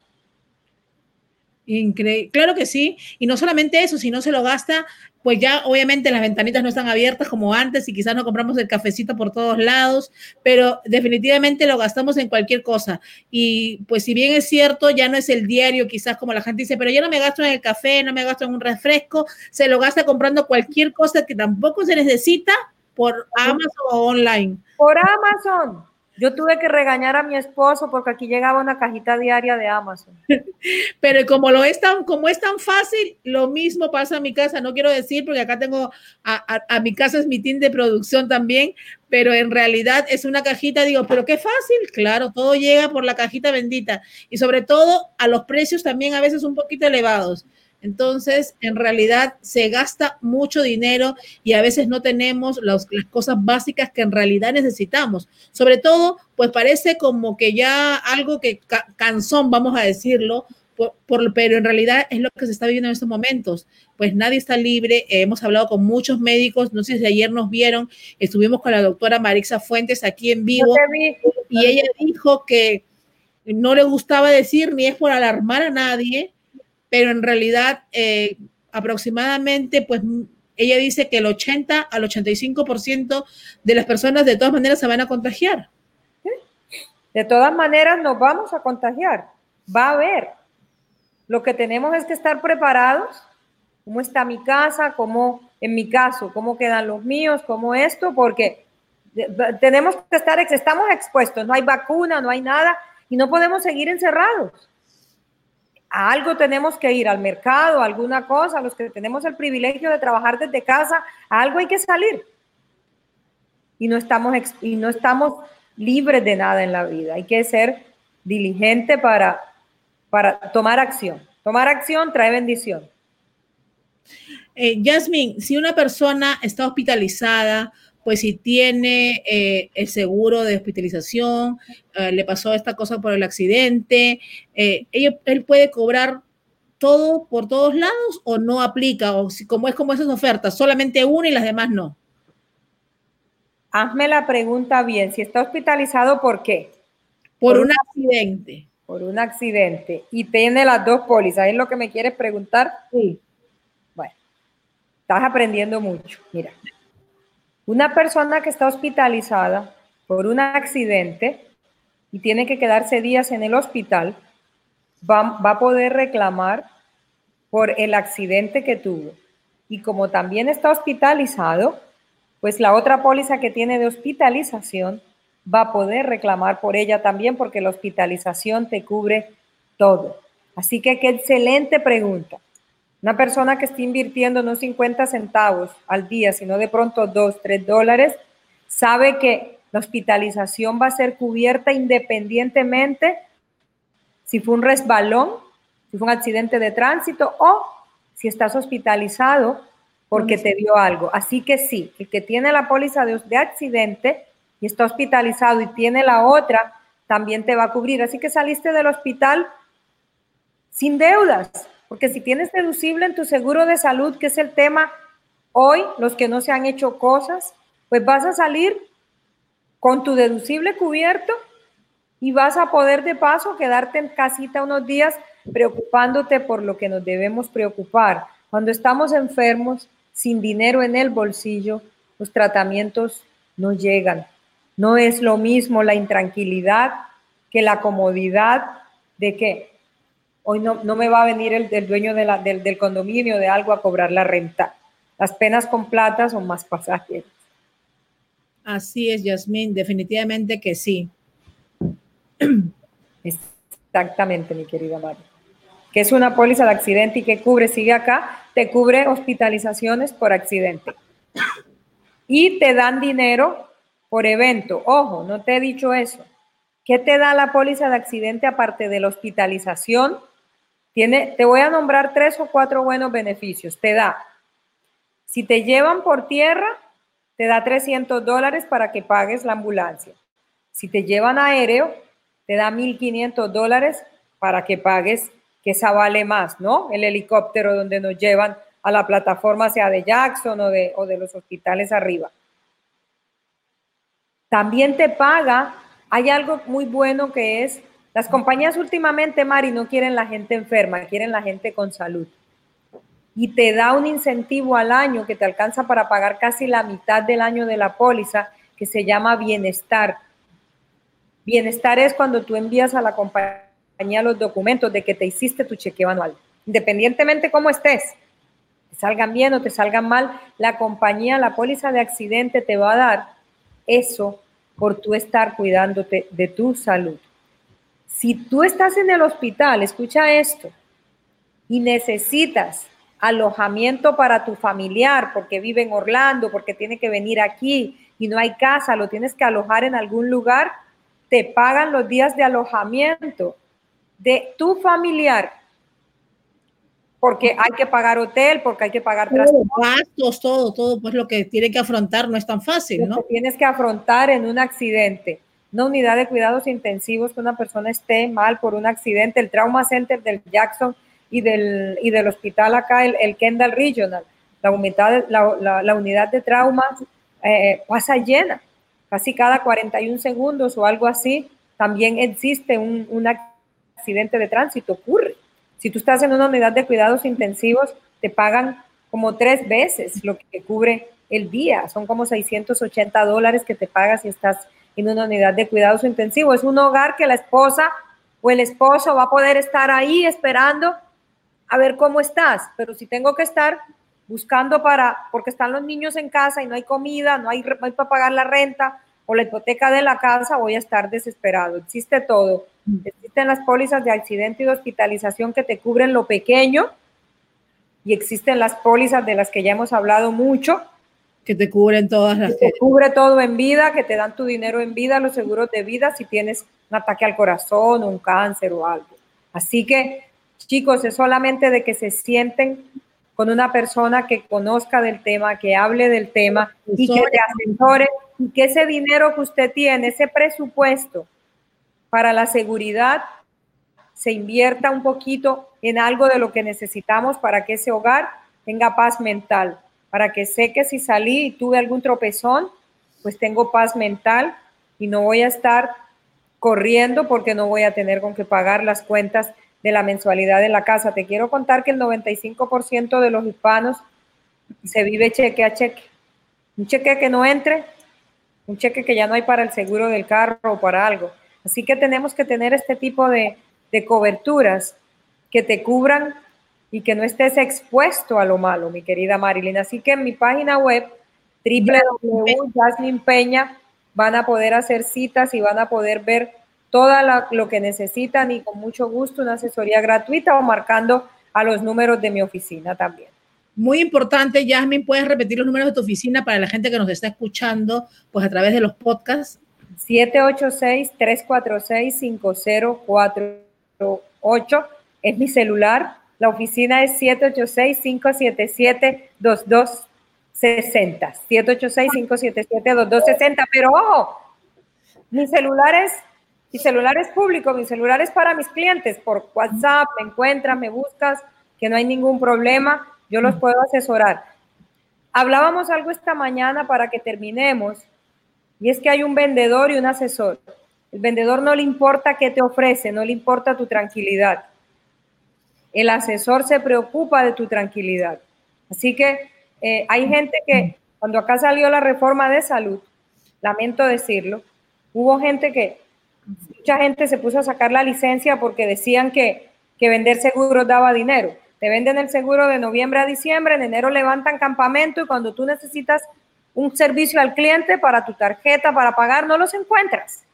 A: Increíble. Claro que sí. Y no solamente eso, si no se lo gasta, pues ya obviamente las ventanitas no están abiertas como antes y quizás no compramos el cafecito por todos lados, pero definitivamente lo gastamos en cualquier cosa. Y pues si bien es cierto, ya no es el diario, quizás como la gente dice, pero yo no me gasto en el café, no me gasto en un refresco, se lo gasta comprando cualquier cosa que tampoco se necesita por Amazon o online.
B: Por Amazon. Yo tuve que regañar a mi esposo porque aquí llegaba una cajita diaria de Amazon. [laughs]
A: Pero como lo es tan, como es tan fácil, lo mismo pasa en mi casa. No quiero decir porque acá tengo a, mi casa es mi team de producción también, pero en realidad es una cajita. Digo, pero qué fácil. Claro, todo llega por la cajita bendita y sobre todo a los precios también a veces un poquito elevados. Entonces, en realidad se gasta mucho dinero y a veces no tenemos las cosas básicas que en realidad necesitamos. Sobre todo, pues parece como que ya algo que cansón, vamos a decirlo, pero en realidad es lo que se está viviendo en estos momentos. Pues nadie está libre. hemos hablado con muchos médicos. No sé si ayer nos vieron. Estuvimos con la doctora Marixa Fuentes aquí en vivo y ella dijo que no le gustaba decir ni es por alarmar a nadie, pero en realidad eh, aproximadamente, pues ella dice que el 80 al 85% de las personas de todas maneras se van a contagiar.
B: De todas maneras nos vamos a contagiar, va a haber. Lo que tenemos es que estar preparados, cómo está mi casa, cómo en mi caso, cómo quedan los míos, cómo esto, porque tenemos que estar, estamos expuestos, no hay vacuna, no hay nada y no podemos seguir encerrados a algo tenemos que ir, al mercado, alguna cosa, los que tenemos el privilegio de trabajar desde casa, algo hay que salir. Y no estamos, y no estamos libres de nada en la vida. Hay que ser diligente para, para tomar acción. Tomar acción trae bendición.
A: Eh, Jasmine, si una persona está hospitalizada pues si tiene eh, el seguro de hospitalización, eh, le pasó esta cosa por el accidente, eh, él puede cobrar todo por todos lados o no aplica, o si, como es como esas ofertas, solamente una y las demás no.
B: Hazme la pregunta bien, si está hospitalizado, ¿por qué?
A: Por, un accidente.
B: Por un accidente. Y tiene las dos pólizas, ¿es lo que me quieres preguntar?
A: Sí.
B: Bueno, estás aprendiendo mucho. Mira, una persona que está hospitalizada por un accidente y tiene que quedarse días en el hospital, va, a poder reclamar por el accidente que tuvo. Y como también está hospitalizado, pues la otra póliza que tiene de hospitalización va a poder reclamar por ella también porque la hospitalización te cubre todo. Así que qué excelente pregunta. Una persona que está invirtiendo no 50 centavos al día, sino de pronto 2, 3 dólares, sabe que la hospitalización va a ser cubierta independientemente si fue un resbalón, si fue un accidente de tránsito o si estás hospitalizado porque te dio algo. Así que sí, el que tiene la póliza de, de accidente y está hospitalizado y tiene la otra, también te va a cubrir. Así que saliste del hospital sin deudas, porque si tienes deducible en tu seguro de salud, que es el tema hoy, los que no se han hecho cosas, pues vas a salir con tu deducible cubierto y vas a poder de paso quedarte en casita unos días preocupándote por lo que nos debemos preocupar, Cuando estamos enfermos, sin dinero en el bolsillo, los tratamientos no llegan. No es lo mismo la intranquilidad que la comodidad de que hoy no, no me va a venir el, dueño de la, del, del condominio de algo a cobrar la renta. Las penas con plata son más pasajeras.
A: Así es, Yasmín, definitivamente que sí. [clears throat]
B: Exactamente, mi querida María. Que es una póliza de accidente y que cubre, sigue acá, te cubre hospitalizaciones por accidente. Y te dan dinero por evento. Ojo, no te he dicho eso. ¿Qué te da la póliza de accidente aparte de la hospitalización? Tiene, te voy a nombrar tres o cuatro buenos beneficios. Te da, si te llevan por tierra, te da 300 dólares para que pagues la ambulancia. Si te llevan aéreo, te da 1.500 dólares para que pagues, que esa vale más, ¿no? El helicóptero donde nos llevan a la plataforma, sea de Jackson o de, o de los hospitales arriba. También te paga, hay algo muy bueno que es, las compañías últimamente, Mari, no quieren la gente enferma, quieren la gente con salud. Y te da un incentivo al año que te alcanza para pagar casi la mitad del año de la póliza, que se llama bienestar. Bienestar es cuando tú envías a la compañía los documentos de que te hiciste tu chequeo anual, independientemente cómo estés, te salgan bien o te salgan mal, la compañía, la póliza de accidente te va a dar eso por tú estar cuidándote de tu salud. Si tú estás en el hospital, escucha esto, y necesitas alojamiento para tu familiar porque vive en Orlando, porque tiene que venir aquí y no hay casa, lo tienes que alojar en algún lugar, te pagan los días de alojamiento de tu familiar, porque hay que pagar hotel, porque hay que pagar
A: gastos, todo, todo, pues lo que tiene que afrontar no es tan fácil, ¿no?
B: tienes que afrontar en un accidente, una unidad de cuidados intensivos que una persona esté mal por un accidente, el Trauma Center del Jackson y del, y del hospital acá, el, Kendall Regional, la unidad, la, la, unidad de trauma eh, pasa llena casi cada 41 segundos o algo así, también existe un, un accidente de tránsito, ocurre. Si tú estás en una unidad de cuidados intensivos, te pagan como tres veces lo que cubre el día. Son como 680 dólares que te pagas si estás en una unidad de cuidados intensivos. Es un hogar que la esposa o el esposo va a poder estar ahí esperando a ver cómo estás. Pero si tengo que estar buscando para, porque están los niños en casa y no hay comida, no hay, para pagar la renta o la hipoteca de la casa, voy a estar desesperado. Existe todo. Existen las pólizas de accidente y de hospitalización que te cubren lo pequeño y existen las pólizas de las que ya hemos hablado mucho.
A: Que te cubren todas las...
B: Que te cubre todo en vida, que te dan tu dinero en vida, los seguros de vida si tienes un ataque al corazón un cáncer o algo. Así que, chicos, es solamente de que se sienten con una persona que conozca del tema, que hable del tema y que te asesore y que ese dinero que usted tiene, ese presupuesto para la seguridad, se invierta un poquito en algo de lo que necesitamos para que ese hogar tenga paz mental, para que sé que si salí y tuve algún tropezón, pues tengo paz mental y no voy a estar corriendo porque no voy a tener con qué pagar las cuentas de la mensualidad de la casa. Te quiero contar que el 95% de los hispanos se vive cheque a cheque. Un cheque que no entre, un cheque que ya no hay para el seguro del carro o para algo. Así que tenemos que tener este tipo de, de coberturas que te cubran y que no estés expuesto a lo malo, mi querida Marilyn. Así que en mi página web, www.jasminepeña, van a poder hacer citas y van a poder ver todo lo que necesitan y con mucho gusto una asesoría gratuita o marcando a los números de mi oficina también.
A: Muy importante, Jasmine, puedes repetir los números de tu oficina para la gente que nos está escuchando, pues a través de los podcasts.
B: 786-346-5048 es mi celular. La oficina es 786-577-2260. 786-577-2260. Pero ojo, mi celular es mi celular es público, mi celular es para mis clientes. Por WhatsApp me encuentras, me buscas, que no hay ningún problema, yo los puedo asesorar. Hablábamos algo esta mañana para que terminemos, y es que hay un vendedor y un asesor. El vendedor no le importa qué te ofrece, no le importa tu tranquilidad. El asesor se preocupa de tu tranquilidad. Así que eh, hay gente que cuando acá salió la reforma de salud, lamento decirlo, hubo gente que, mucha gente se puso a sacar la licencia porque decían que, que vender seguros daba dinero. Te venden el seguro de noviembre a diciembre, en enero levantan campamento y cuando tú necesitas un servicio al cliente para tu tarjeta, para pagar, no los encuentras.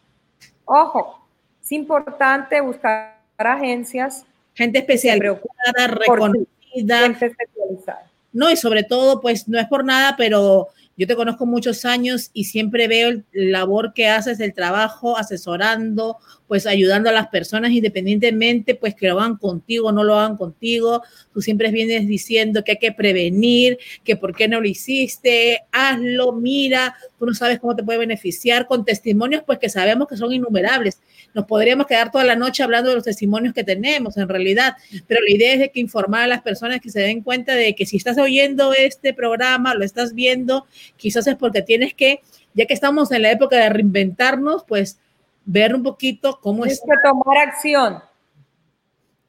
B: Ojo, es importante buscar agencias.
A: Gente especializada, reconocida. Gente especializada. No, y sobre todo, pues no es por nada, pero yo te conozco muchos años y siempre veo el labor que haces, el trabajo asesorando, pues ayudando a las personas independientemente, pues que lo hagan contigo o no lo hagan contigo. Tú siempre vienes diciendo que hay que prevenir, que por qué no lo hiciste, hazlo, mira, tú no sabes cómo te puede beneficiar con testimonios, pues que sabemos que son innumerables. Nos podríamos quedar toda la noche hablando de los testimonios que tenemos en realidad, pero la idea es de que informar a las personas que se den cuenta de que si estás oyendo este programa, lo estás viendo, quizás es porque tienes que, ya que estamos en la época de reinventarnos, pues ver un poquito cómo
B: es. que tomar acción.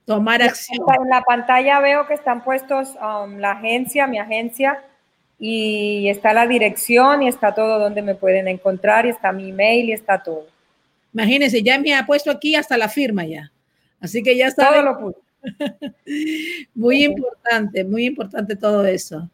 A: Tomar acción.
B: En la pantalla veo que están puestos um, la agencia, mi agencia, y está la dirección y está todo donde me pueden encontrar y está mi email y está todo.
A: Imagínense, ya me ha puesto aquí hasta la firma ya. Así que ya está.
B: Todo lo puse. [laughs]
A: muy importante, muy importante todo eso.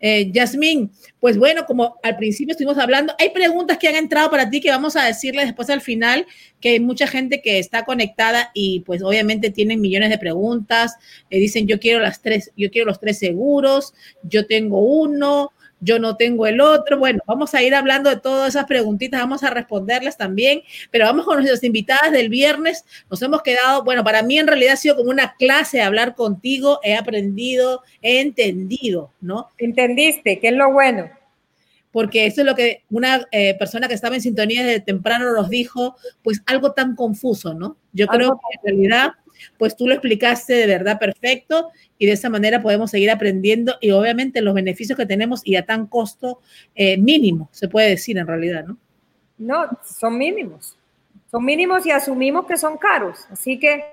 A: Eh, Yasmín, pues bueno, como al principio estuvimos hablando, hay preguntas que han entrado para ti que vamos a decirles después al final, que hay mucha gente que está conectada y pues obviamente tienen millones de preguntas, le dicen yo quiero las tres, yo quiero los tres seguros, yo tengo uno, yo no tengo el otro. Bueno, vamos a ir hablando de todas esas preguntitas, vamos a responderlas también, pero vamos con nuestras invitadas del viernes. Nos hemos quedado, bueno, para mí en realidad ha sido como una clase hablar contigo, he aprendido, he entendido, ¿no?
B: Entendiste, ¿qué es lo bueno?
A: Porque eso es lo que una eh, persona que estaba en sintonía desde temprano nos dijo, pues algo tan confuso, ¿no? Yo creo que en realidad pues tú lo explicaste de verdad perfecto y de esa manera podemos seguir aprendiendo y obviamente los beneficios que tenemos y a tan costo eh, mínimo, se puede decir en realidad, ¿no?
B: No, son mínimos. Son mínimos y asumimos que son caros. Así que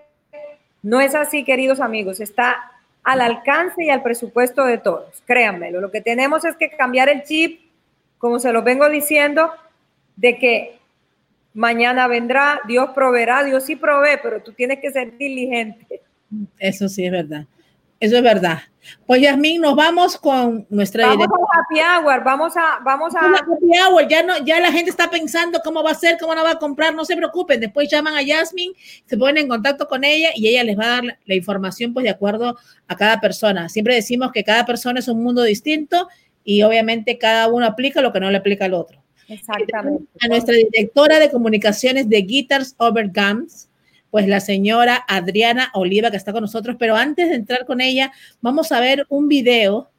B: no es así, queridos amigos. Está al alcance y al presupuesto de todos. Créanmelo. Lo que tenemos es que cambiar el chip, como se lo vengo diciendo, de que mañana vendrá, Dios proveerá, Dios sí provee, pero tú tienes que ser diligente.
A: Eso sí es verdad. Eso es verdad. Pues Yasmín, nos vamos con nuestra
B: Vamos a happy hour, vamos a, vamos a.
A: Happy hour, ya no, ya la gente está pensando cómo va a ser, cómo no va a comprar, no se preocupen. Después llaman a Yasmín, se ponen en contacto con ella y ella les va a dar la información, pues de acuerdo a cada persona. Siempre decimos que cada persona es un mundo distinto y obviamente cada uno aplica lo que no le aplica al otro.
B: Exactamente.
A: A nuestra directora de comunicaciones de Guitars Over Gums, pues la señora Adriana Oliva que está con nosotros, pero antes de entrar con ella, vamos a ver un video,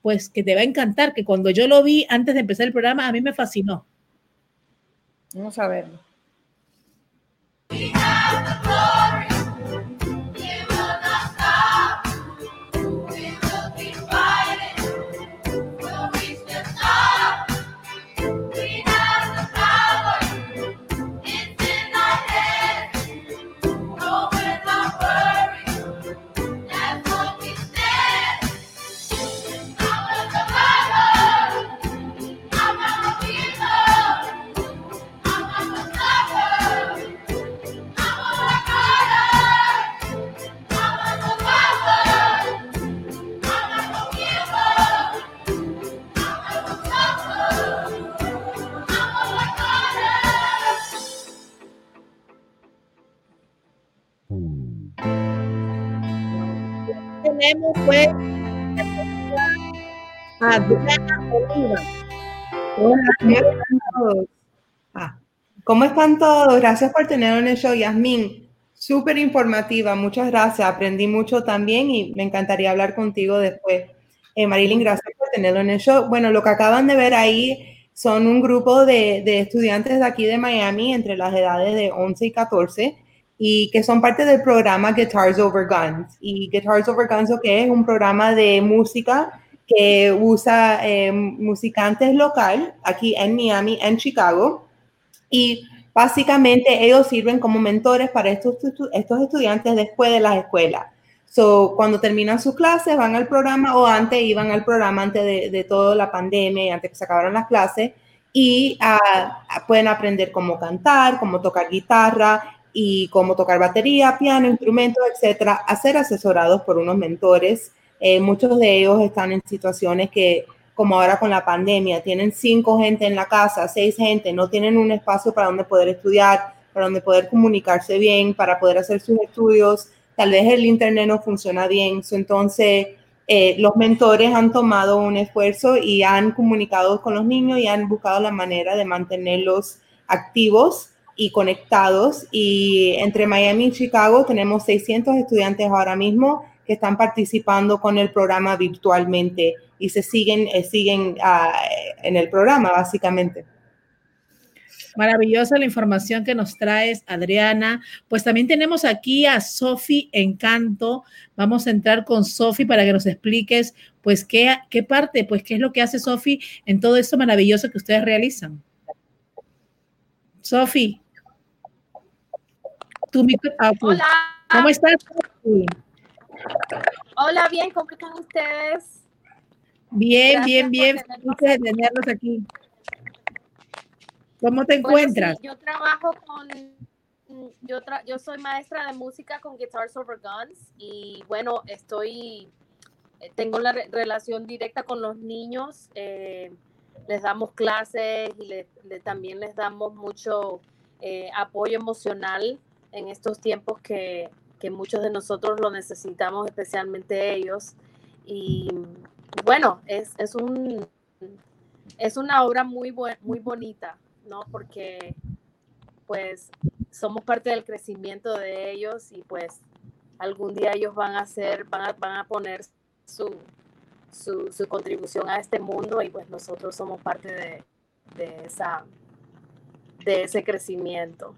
A: pues que te va a encantar, que cuando yo lo vi antes de empezar el programa, a mí me fascinó.
B: Vamos a verlo.
A: Tenemos fue Adriana Oliva.
D: ¿cómo están todos? Gracias por tenerlo en el show, Yasmin. Súper informativa, muchas gracias. Aprendí mucho también y me encantaría hablar contigo después. Eh, Marilyn, gracias por tenerlo en el show. Bueno, lo que acaban de ver ahí son un grupo de, de estudiantes de aquí de Miami entre las edades de 11 y 14 y que son parte del programa Guitars Over Guns. Y Guitars Over Guns, lo que es un programa de música que usa eh, musicantes local aquí en Miami, en Chicago. Y básicamente ellos sirven como mentores para estos, estos estudiantes después de las escuelas. So, cuando terminan sus clases, van al programa o antes iban al programa antes de, de toda la pandemia y antes que se acabaran las clases y ah, pueden aprender cómo cantar, cómo tocar guitarra y cómo tocar batería, piano, instrumentos, etcétera, a ser asesorados por unos mentores. Eh, muchos de ellos están en situaciones que, como ahora con la pandemia, tienen cinco gente en la casa, seis gente, no tienen un espacio para donde poder estudiar, para donde poder comunicarse bien, para poder hacer sus estudios. Tal vez el internet no funciona bien, entonces eh, los mentores han tomado un esfuerzo y han comunicado con los niños y han buscado la manera de mantenerlos activos y conectados. Y entre Miami y Chicago tenemos 600 estudiantes ahora mismo que están participando con el programa virtualmente y se siguen, eh, siguen ah, en el programa básicamente.
A: Maravillosa la información que nos traes, Adriana. Pues también tenemos aquí a Sofi Encanto. Vamos a entrar con Sofi para que nos expliques, pues, qué, qué parte, pues, qué es lo que hace Sofi en todo esto maravilloso que ustedes realizan. Sofi.
E: Ah, Hola.
A: ¿Cómo estás?
E: Hola, bien, ¿cómo están ustedes?
A: Bien, bien, bien. Felices de tenerlos aquí. ¿Cómo te encuentras?
E: yo trabajo con, yo, yo soy maestra de música con Guitars Over Guns y bueno, estoy, eh, tengo la relación directa con los niños, eh, les damos clases y también les damos mucho eh, apoyo emocional en estos tiempos que, que muchos de nosotros lo necesitamos, especialmente ellos. Y bueno, es, es, un, es una obra muy, muy bonita. ¿no? Porque pues somos parte del crecimiento de ellos y pues algún día ellos van a hacer, van a, van a poner su, su, contribución a este mundo y pues nosotros somos parte de, de esa, de ese crecimiento.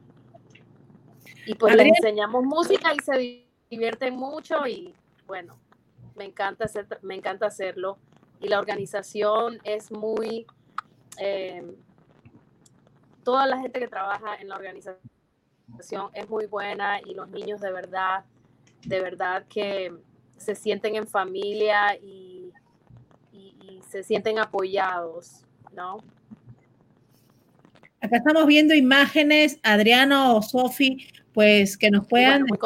E: Y pues les enseñamos música y se divierten mucho y bueno, me encanta, hacer, me encanta hacerlo. Y la organización es muy, eh, toda la gente que trabaja en la organización es muy buena y los niños de verdad, de verdad que se sienten en familia y, se sienten apoyados, ¿no?
A: Acá estamos viendo imágenes, Adriano o Sofi, pues que nos puedan... muy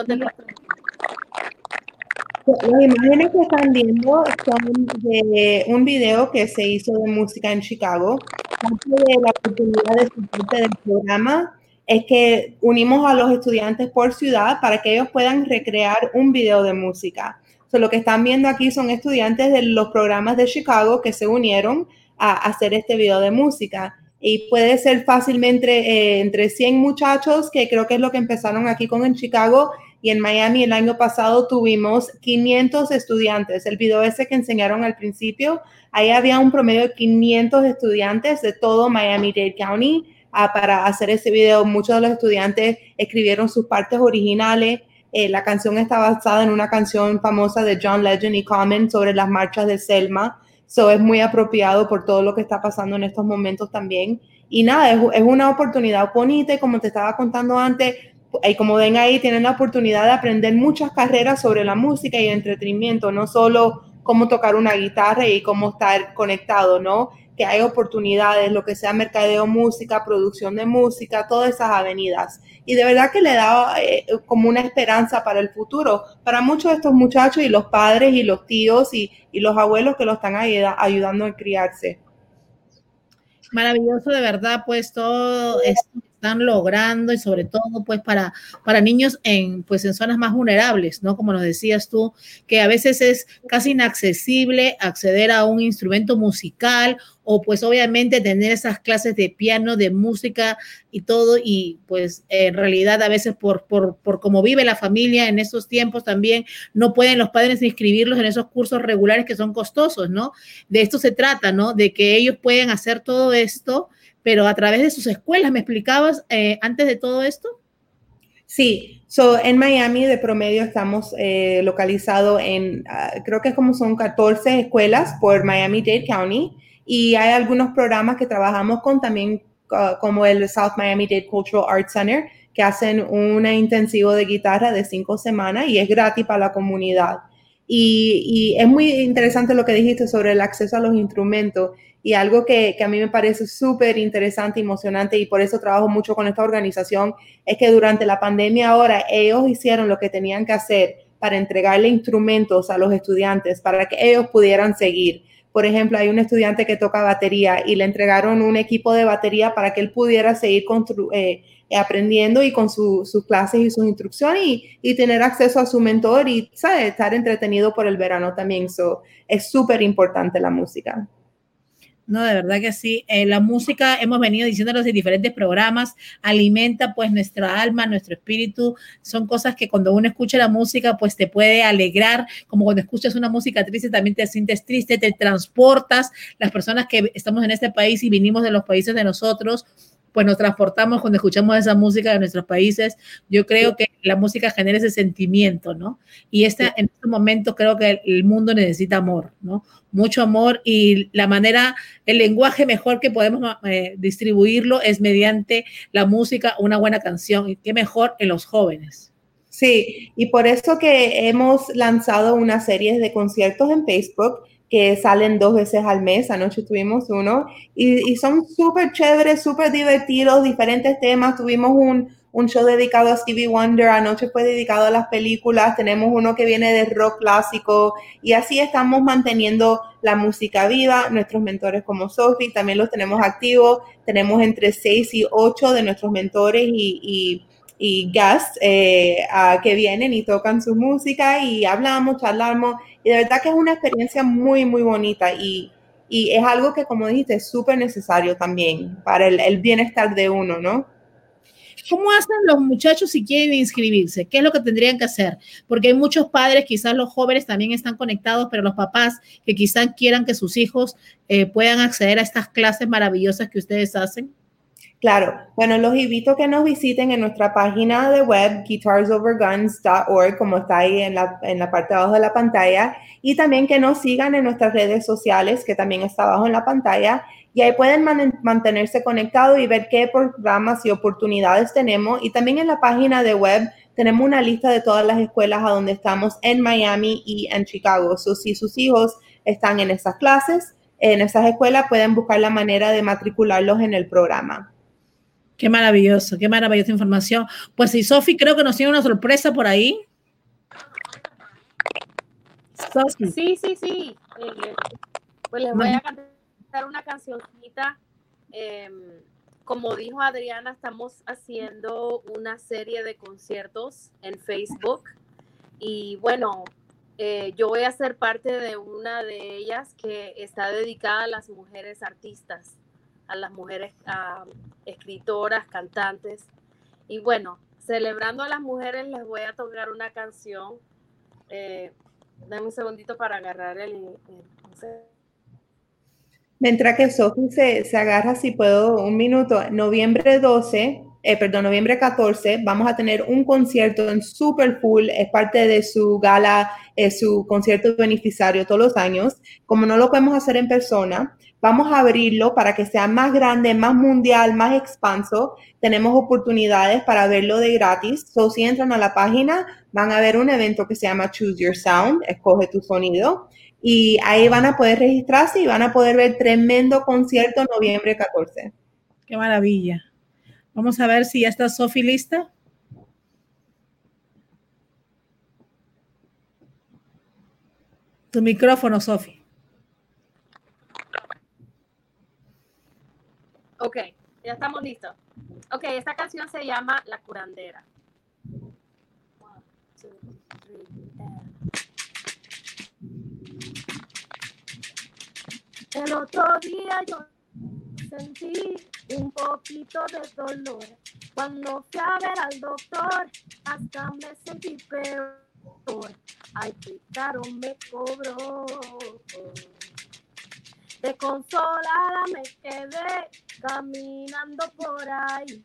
D: Las imágenes que están viendo son de un video que se hizo de música en Chicago parte de la oportunidad de parte del programa es que unimos a los estudiantes por ciudad para que ellos puedan recrear un video de música. lo que están viendo aquí son estudiantes de los programas de Chicago que se unieron a hacer este video de música. Y puede ser fácilmente eh, entre 100 muchachos, que creo que es lo que empezaron aquí con en Chicago, y en Miami el año pasado tuvimos 500 estudiantes. El video ese que enseñaron al principio Ahí había un promedio de 500 estudiantes de todo Miami-Dade County ah, para hacer ese video. Muchos de los estudiantes escribieron sus partes originales. Eh, la canción está basada en una canción famosa de John Legend y Common sobre las marchas de Selma. So es muy apropiado por todo lo que está pasando en estos momentos también. Y nada, es, es una oportunidad bonita y como te estaba contando antes, y como ven ahí, tienen la oportunidad de aprender muchas carreras sobre la música y el entretenimiento, no solo cómo tocar una guitarra y cómo estar conectado, ¿no? Que hay oportunidades, lo que sea mercadeo música, producción de música, todas esas avenidas. Y de verdad que le da eh, como una esperanza para el futuro, para muchos de estos muchachos y los padres y los tíos y, y los abuelos que lo están ayudando a criarse.
A: Maravilloso, de verdad, pues todo esto están logrando y sobre todo pues para, para niños en, pues en zonas más vulnerables, ¿no? Como nos decías tú, que a veces es casi inaccesible acceder a un instrumento musical o pues obviamente tener esas clases de piano, de música y todo, y pues en realidad a veces por, por, por cómo vive la familia en esos tiempos también no pueden los padres inscribirlos en esos cursos regulares que son costosos, ¿no? De esto se trata, ¿no? De que ellos pueden hacer todo esto pero a través de sus escuelas. ¿Me explicabas eh, antes de todo esto?
D: Sí, so, en Miami de promedio estamos eh, localizados en, ah, creo que como son 14 escuelas por Miami-Dade County y hay algunos programas que trabajamos con también como el South Miami-Dade Cultural Arts Center, que hacen un intensivo de guitarra de cinco semanas y es gratis para la comunidad. Y, es muy interesante lo que dijiste sobre el acceso a los instrumentos y algo que, que a mí me parece súper interesante, emocionante y por eso trabajo mucho con esta organización, es que durante la pandemia ahora ellos hicieron lo que tenían que hacer para entregarle instrumentos a los estudiantes para que ellos pudieran seguir. Por ejemplo, hay un estudiante que toca batería y le entregaron un equipo de batería para que él pudiera seguir eh, aprendiendo y con sus clases y sus instrucciones y, tener acceso a su mentor y estar entretenido por el verano también. es súper importante la música.
A: No, de verdad que sí. Eh, la música, hemos venido diciéndolos en diferentes programas, alimenta pues nuestra alma, nuestro espíritu. Son cosas que cuando uno escucha la música, pues te puede alegrar, como cuando escuchas una música triste, también te sientes triste, te transportas. Las personas que estamos en este país y vinimos de los países de nosotros, pues nos transportamos cuando escuchamos esa música de nuestros países. Yo creo que la música genera ese sentimiento, ¿no? Y este, en este momento creo que el mundo necesita amor, ¿no? Mucho amor y la manera, el lenguaje mejor que podemos eh, distribuirlo es mediante la música, una buena canción. Y qué mejor en los jóvenes.
D: Sí, y por eso que hemos lanzado una serie de conciertos en Facebook que salen dos veces al mes. Anoche tuvimos uno y, son súper chéveres, súper divertidos, diferentes temas. Tuvimos un, un, show dedicado a Stevie Wonder, anoche fue dedicado a las películas. Tenemos uno que viene de rock clásico y así estamos manteniendo la música viva. Nuestros mentores como Sophie también los tenemos activos. Tenemos entre seis y ocho de nuestros mentores y, y y guests eh, que vienen y tocan su música y hablamos, charlamos y de verdad que es una experiencia muy, muy bonita y, y es algo que, como dijiste, es súper necesario también para el, el, bienestar de uno, ¿no?
A: ¿Cómo hacen los muchachos si quieren inscribirse? ¿Qué es lo que tendrían que hacer? Porque hay muchos padres, quizás los jóvenes también están conectados, pero los papás que quizás quieran que sus hijos eh, puedan acceder a estas clases maravillosas que ustedes hacen.
D: Claro, bueno, los invito a que nos visiten en nuestra página de web, guitarsoverguns.org, como está ahí en la, en la parte de abajo de la pantalla, y también que nos sigan en nuestras redes sociales, que también está abajo en la pantalla, y ahí pueden mantenerse conectados y ver qué programas y oportunidades tenemos. Y también en la página de web tenemos una lista de todas las escuelas a donde estamos en Miami y en Chicago. So, si sus hijos están en esas clases, en esas escuelas, pueden buscar la manera de matricularlos en el programa.
A: Qué maravilloso, qué maravillosa información. Pues sí, Sofi creo que nos tiene una sorpresa por ahí.
E: Sí, sí, sí. Eh, pues les voy a cantar una cancioncita. Em, como dijo Adriana, estamos haciendo una serie de conciertos en Facebook. Y bueno, eh, yo voy a ser parte de una de ellas que está dedicada a las mujeres artistas a las mujeres escritoras, cantantes. Y bueno, celebrando a las mujeres les voy a tocar una canción. Eh, dame un segundito para agarrar el...
D: Mientras que Sophie se, se, agarra, si puedo, un minuto, noviembre 12, eh, perdón, noviembre 14, vamos a tener un concierto en Super Full, es parte de su gala, es su concierto beneficiario todos los años. Como no lo podemos hacer en persona, Vamos a abrirlo para que sea más grande, más mundial, más expanso. Tenemos oportunidades para verlo de gratis. So, si entran a la página, van a ver un evento que se llama Choose Your Sound, escoge tu sonido. Y ahí van a poder registrarse y van a poder ver tremendo concierto noviembre 14.
A: Qué maravilla. Vamos a ver si ya está Sofi lista. Tu micrófono, Sofi.
E: Ok, ya estamos listos. Ok, esta canción se llama La curandera. El otro día yo sentí un poquito de dolor. Cuando fui a ver al doctor, hasta me sentí peor. Ay, qué caro me cobró. De consolada me quedé caminando por ahí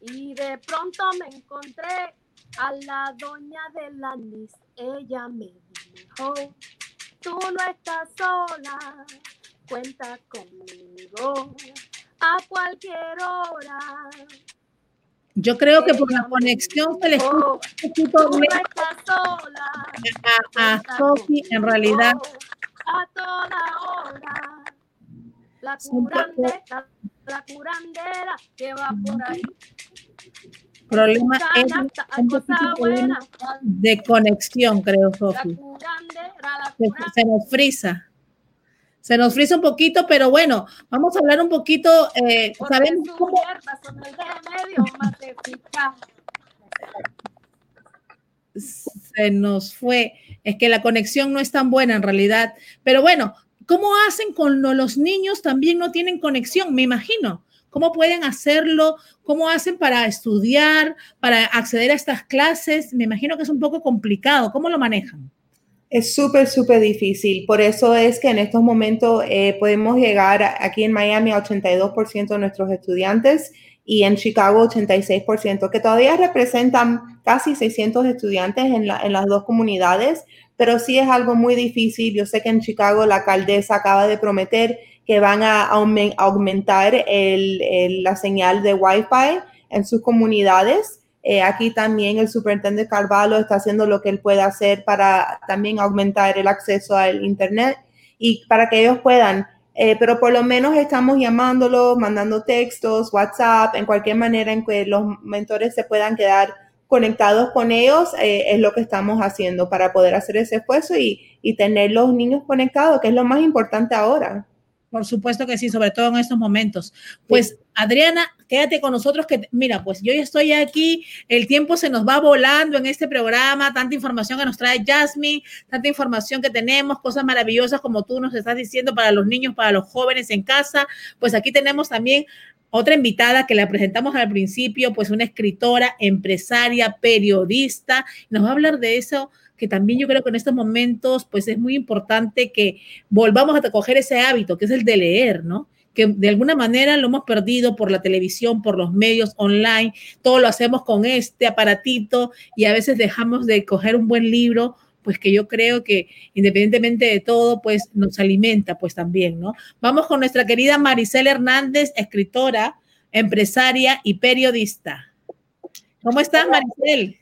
E: y de pronto me encontré a la doña de la. Ella me dijo, tú no estás sola, cuenta conmigo a cualquier hora.
A: Yo creo que por la conexión se le escucha un a, a Sofi en realidad.
E: A toda hora. La curandera, la curandera que va por ahí.
A: Problema es de conexión, creo, Sofi. se nos frisa. Se nos frisa un poquito, pero bueno, vamos a hablar un poquito. Eh, Sabemos cómo, se nos fue. Es que la conexión no es tan buena en realidad. Pero bueno, ¿cómo hacen con lo- los niños? También no tienen conexión, me imagino. ¿Cómo pueden hacerlo? ¿Cómo hacen para estudiar, para acceder a estas clases? Me imagino que es un poco complicado. ¿Cómo lo manejan?
D: Es súper, súper difícil. Por eso es que en estos momentos eh, podemos llegar aquí en Miami a 82% de nuestros estudiantes y en Chicago 86%, que todavía representan casi 600 estudiantes en, la- en las dos comunidades, pero sí es algo muy difícil. Yo sé que en Chicago la alcaldesa acaba de prometer que van a aumen- aumentar la señal de Wi-Fi en sus comunidades. Eh, aquí también el superintendente Carvalho está haciendo lo que él puede hacer para también aumentar el acceso al Internet y para que ellos puedan. eh, pero por lo menos estamos llamándolos, mandando textos, WhatsApp, en cualquier manera en que los mentores se puedan quedar conectados con ellos, eh, es lo que estamos haciendo para poder hacer ese esfuerzo y, y tener los niños conectados, que es lo más importante ahora.
A: Por supuesto que sí, sobre todo en estos momentos. Pues Adriana, quédate con nosotros que, mira, pues yo ya estoy aquí, el tiempo se nos va volando en este programa, tanta información que nos trae Jasmine, tanta información que tenemos, cosas maravillosas como tú nos estás diciendo para los niños, para los jóvenes en casa. Pues aquí tenemos también otra invitada que la presentamos al principio, pues una escritora, empresaria, periodista, nos va a hablar de eso que también yo creo que en estos momentos, pues es muy importante que volvamos a coger ese hábito, que es el de leer, ¿no? Que de alguna manera lo hemos perdido por la televisión, por los medios online, todo lo hacemos con este aparatito y a veces dejamos de coger un buen libro, pues que yo creo que independientemente de todo, pues nos alimenta, pues también, ¿no? Vamos con nuestra querida Maricel Hernández, escritora, empresaria y periodista. ¿Cómo estás, Maricel?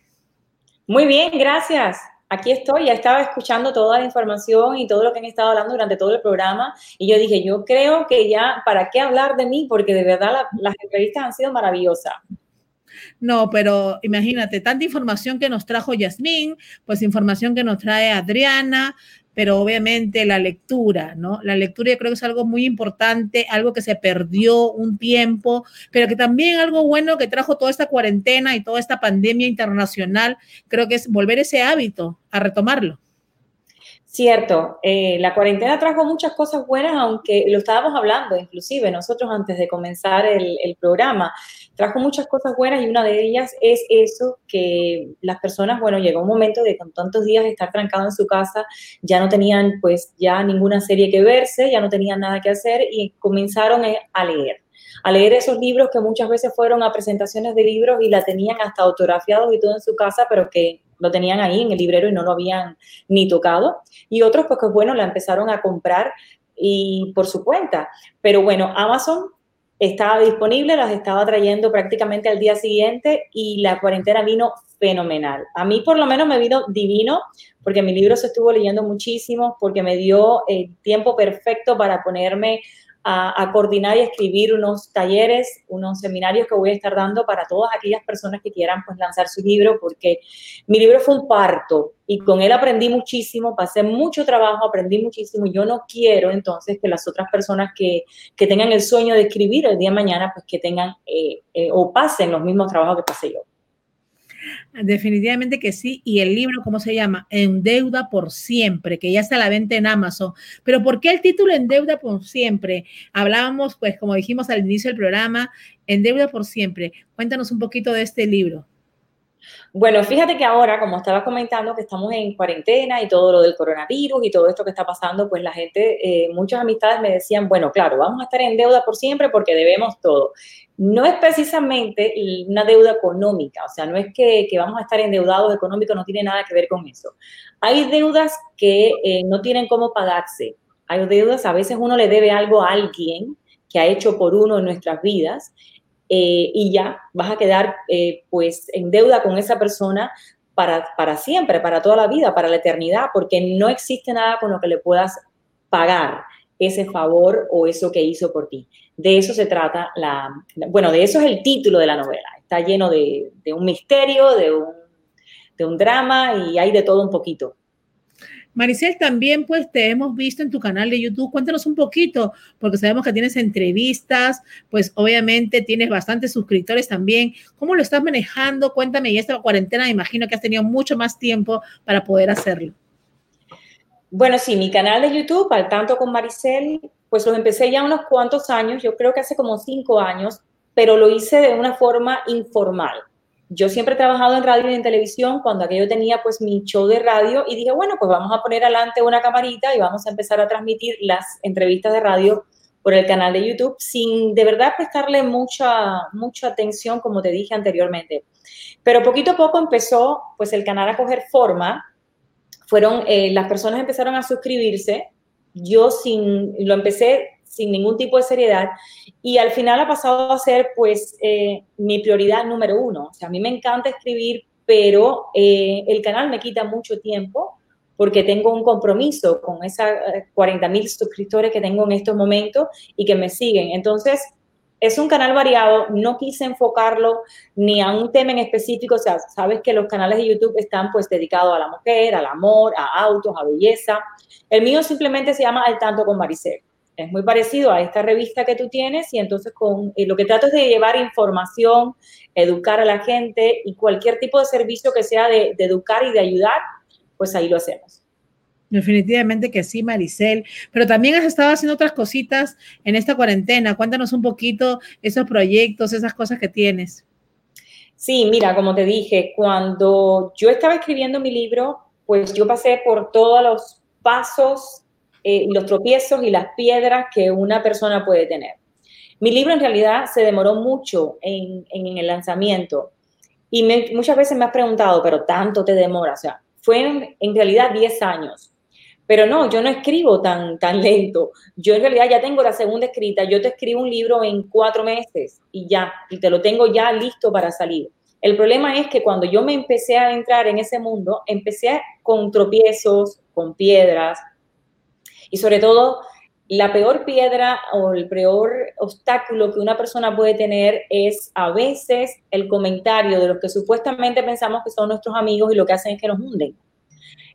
C: Muy bien, gracias. Aquí estoy, ya estaba escuchando toda la información y todo lo que han estado hablando durante todo el programa y yo dije, yo creo que ya, ¿para qué hablar de mí? Porque de verdad la, las entrevistas han sido maravillosas.
A: No, pero imagínate, tanta información que nos trajo Yasmín, pues información que nos trae Adriana, pero obviamente la lectura, ¿no? La lectura yo creo que es algo muy importante, algo que se perdió un tiempo, pero que también algo bueno que trajo toda esta cuarentena y toda esta pandemia internacional, creo que es volver ese hábito, a retomarlo.
C: Cierto, eh, la cuarentena trajo muchas cosas buenas, aunque lo estábamos hablando, inclusive nosotros antes de comenzar el, el, programa, trajo muchas cosas buenas y una de ellas es eso que las personas, bueno, llegó un momento de con tantos días de estar trancado en su casa, ya no tenían pues ya ninguna serie que verse, ya no tenían nada que hacer y comenzaron a leer a leer esos libros que muchas veces fueron a presentaciones de libros y la tenían hasta autografiados y todo en su casa, pero que lo tenían ahí en el librero y no lo habían ni tocado. Y otros, pues que bueno, la empezaron a comprar y por su cuenta. Pero bueno, Amazon estaba disponible, las estaba trayendo prácticamente al día siguiente y la cuarentena vino fenomenal. A mí por lo menos me vino divino porque mi libro se estuvo leyendo muchísimo, porque me dio el tiempo perfecto para ponerme a, coordinar y escribir unos talleres, unos seminarios que voy a estar dando para todas aquellas personas que quieran pues lanzar su libro, porque mi libro fue un parto y con él aprendí muchísimo, pasé mucho trabajo, aprendí muchísimo yo no quiero entonces que las otras personas que, que tengan el sueño de escribir el día de mañana, pues que tengan eh, eh, o pasen los mismos trabajos que pasé yo.
A: Definitivamente que sí. Y el libro, ¿cómo se llama? En deuda por siempre, que ya está a la venta en Amazon. Pero ¿por qué el título En deuda por siempre? Hablábamos, pues, como dijimos al inicio del programa, En deuda por siempre. Cuéntanos un poquito de este libro.
C: Bueno, fíjate que ahora, como estabas comentando, que estamos en cuarentena y todo lo del coronavirus y todo esto que está pasando, pues la gente, eh, muchas amistades me decían, bueno, claro, vamos a estar en deuda por siempre porque debemos todo. No es precisamente una deuda económica, o sea, no es que, vamos a estar endeudados económicos, no tiene nada que ver con eso. Hay deudas que eh, no tienen cómo pagarse. Hay deudas, a veces uno le debe algo a alguien que ha hecho por uno en nuestras vidas eh, y ya vas a quedar eh, pues en deuda con esa persona para, para siempre, para toda la vida, para la eternidad, porque no existe nada con lo que le puedas pagar ese favor o eso que hizo por ti. De eso se trata la, bueno, de eso es el título de la novela. Está lleno de, de un misterio, de un, de un drama y hay de todo un poquito.
A: Maricel, también pues te hemos visto en tu canal de YouTube. Cuéntanos un poquito, porque sabemos que tienes entrevistas, pues obviamente tienes bastantes suscriptores también. ¿Cómo lo estás manejando? Cuéntame, y esta cuarentena me imagino que has tenido mucho más tiempo para poder hacerlo.
C: Bueno, sí, mi canal de YouTube, al tanto con Maricel, pues lo empecé ya unos cuantos años, yo creo que hace como cinco años, pero lo hice de una forma informal yo siempre he trabajado en radio y en televisión cuando aquello tenía pues mi show de radio y dije, bueno, pues vamos a poner adelante una camarita y vamos a empezar a transmitir las entrevistas de radio por el canal de YouTube sin de verdad prestarle mucha, mucha atención, como te dije anteriormente. Pero poquito a poco empezó pues el canal a coger forma, fueron, eh, las personas empezaron a suscribirse, yo sin, lo empecé sin ningún tipo de seriedad y al final ha pasado a ser pues eh, mi prioridad número uno. O sea, a mí me encanta escribir, pero eh, el canal me quita mucho tiempo porque tengo un compromiso con esas 40 eh, mil suscriptores que tengo en estos momentos y que me siguen. Entonces, es un canal variado, no quise enfocarlo ni a un tema en específico, o sea, sabes que los canales de YouTube están pues dedicados a la mujer, al amor, a autos, a belleza. El mío simplemente se llama Al Tanto con Maricel es muy parecido a esta revista que tú tienes y entonces con eh, lo que trato es de llevar información, educar a la gente y cualquier tipo de servicio que sea de, educar y de ayudar, pues ahí lo hacemos.
A: Definitivamente que sí, Maricel. Pero también has estado haciendo otras cositas en esta cuarentena. Cuéntanos un poquito esos proyectos, esas cosas que tienes.
C: Sí, mira, como te dije, cuando yo estaba escribiendo mi libro, pues yo pasé por todos los pasos eh, los tropiezos y las piedras que una persona puede tener. Mi libro en realidad se demoró mucho en, el lanzamiento y muchas veces me has preguntado, pero tanto te demora, o sea, fue en, realidad 10 años. Pero no, yo no escribo tan, tan lento. Yo en realidad ya tengo la segunda escrita. Yo te escribo un libro en cuatro meses y ya, y te lo tengo ya listo para salir. El problema es que cuando yo me empecé a entrar en ese mundo, empecé con tropiezos, con piedras, y sobre todo, la peor piedra o el peor obstáculo que una persona puede tener es a veces el comentario de los que supuestamente pensamos que son nuestros amigos y lo que hacen es que nos hunden.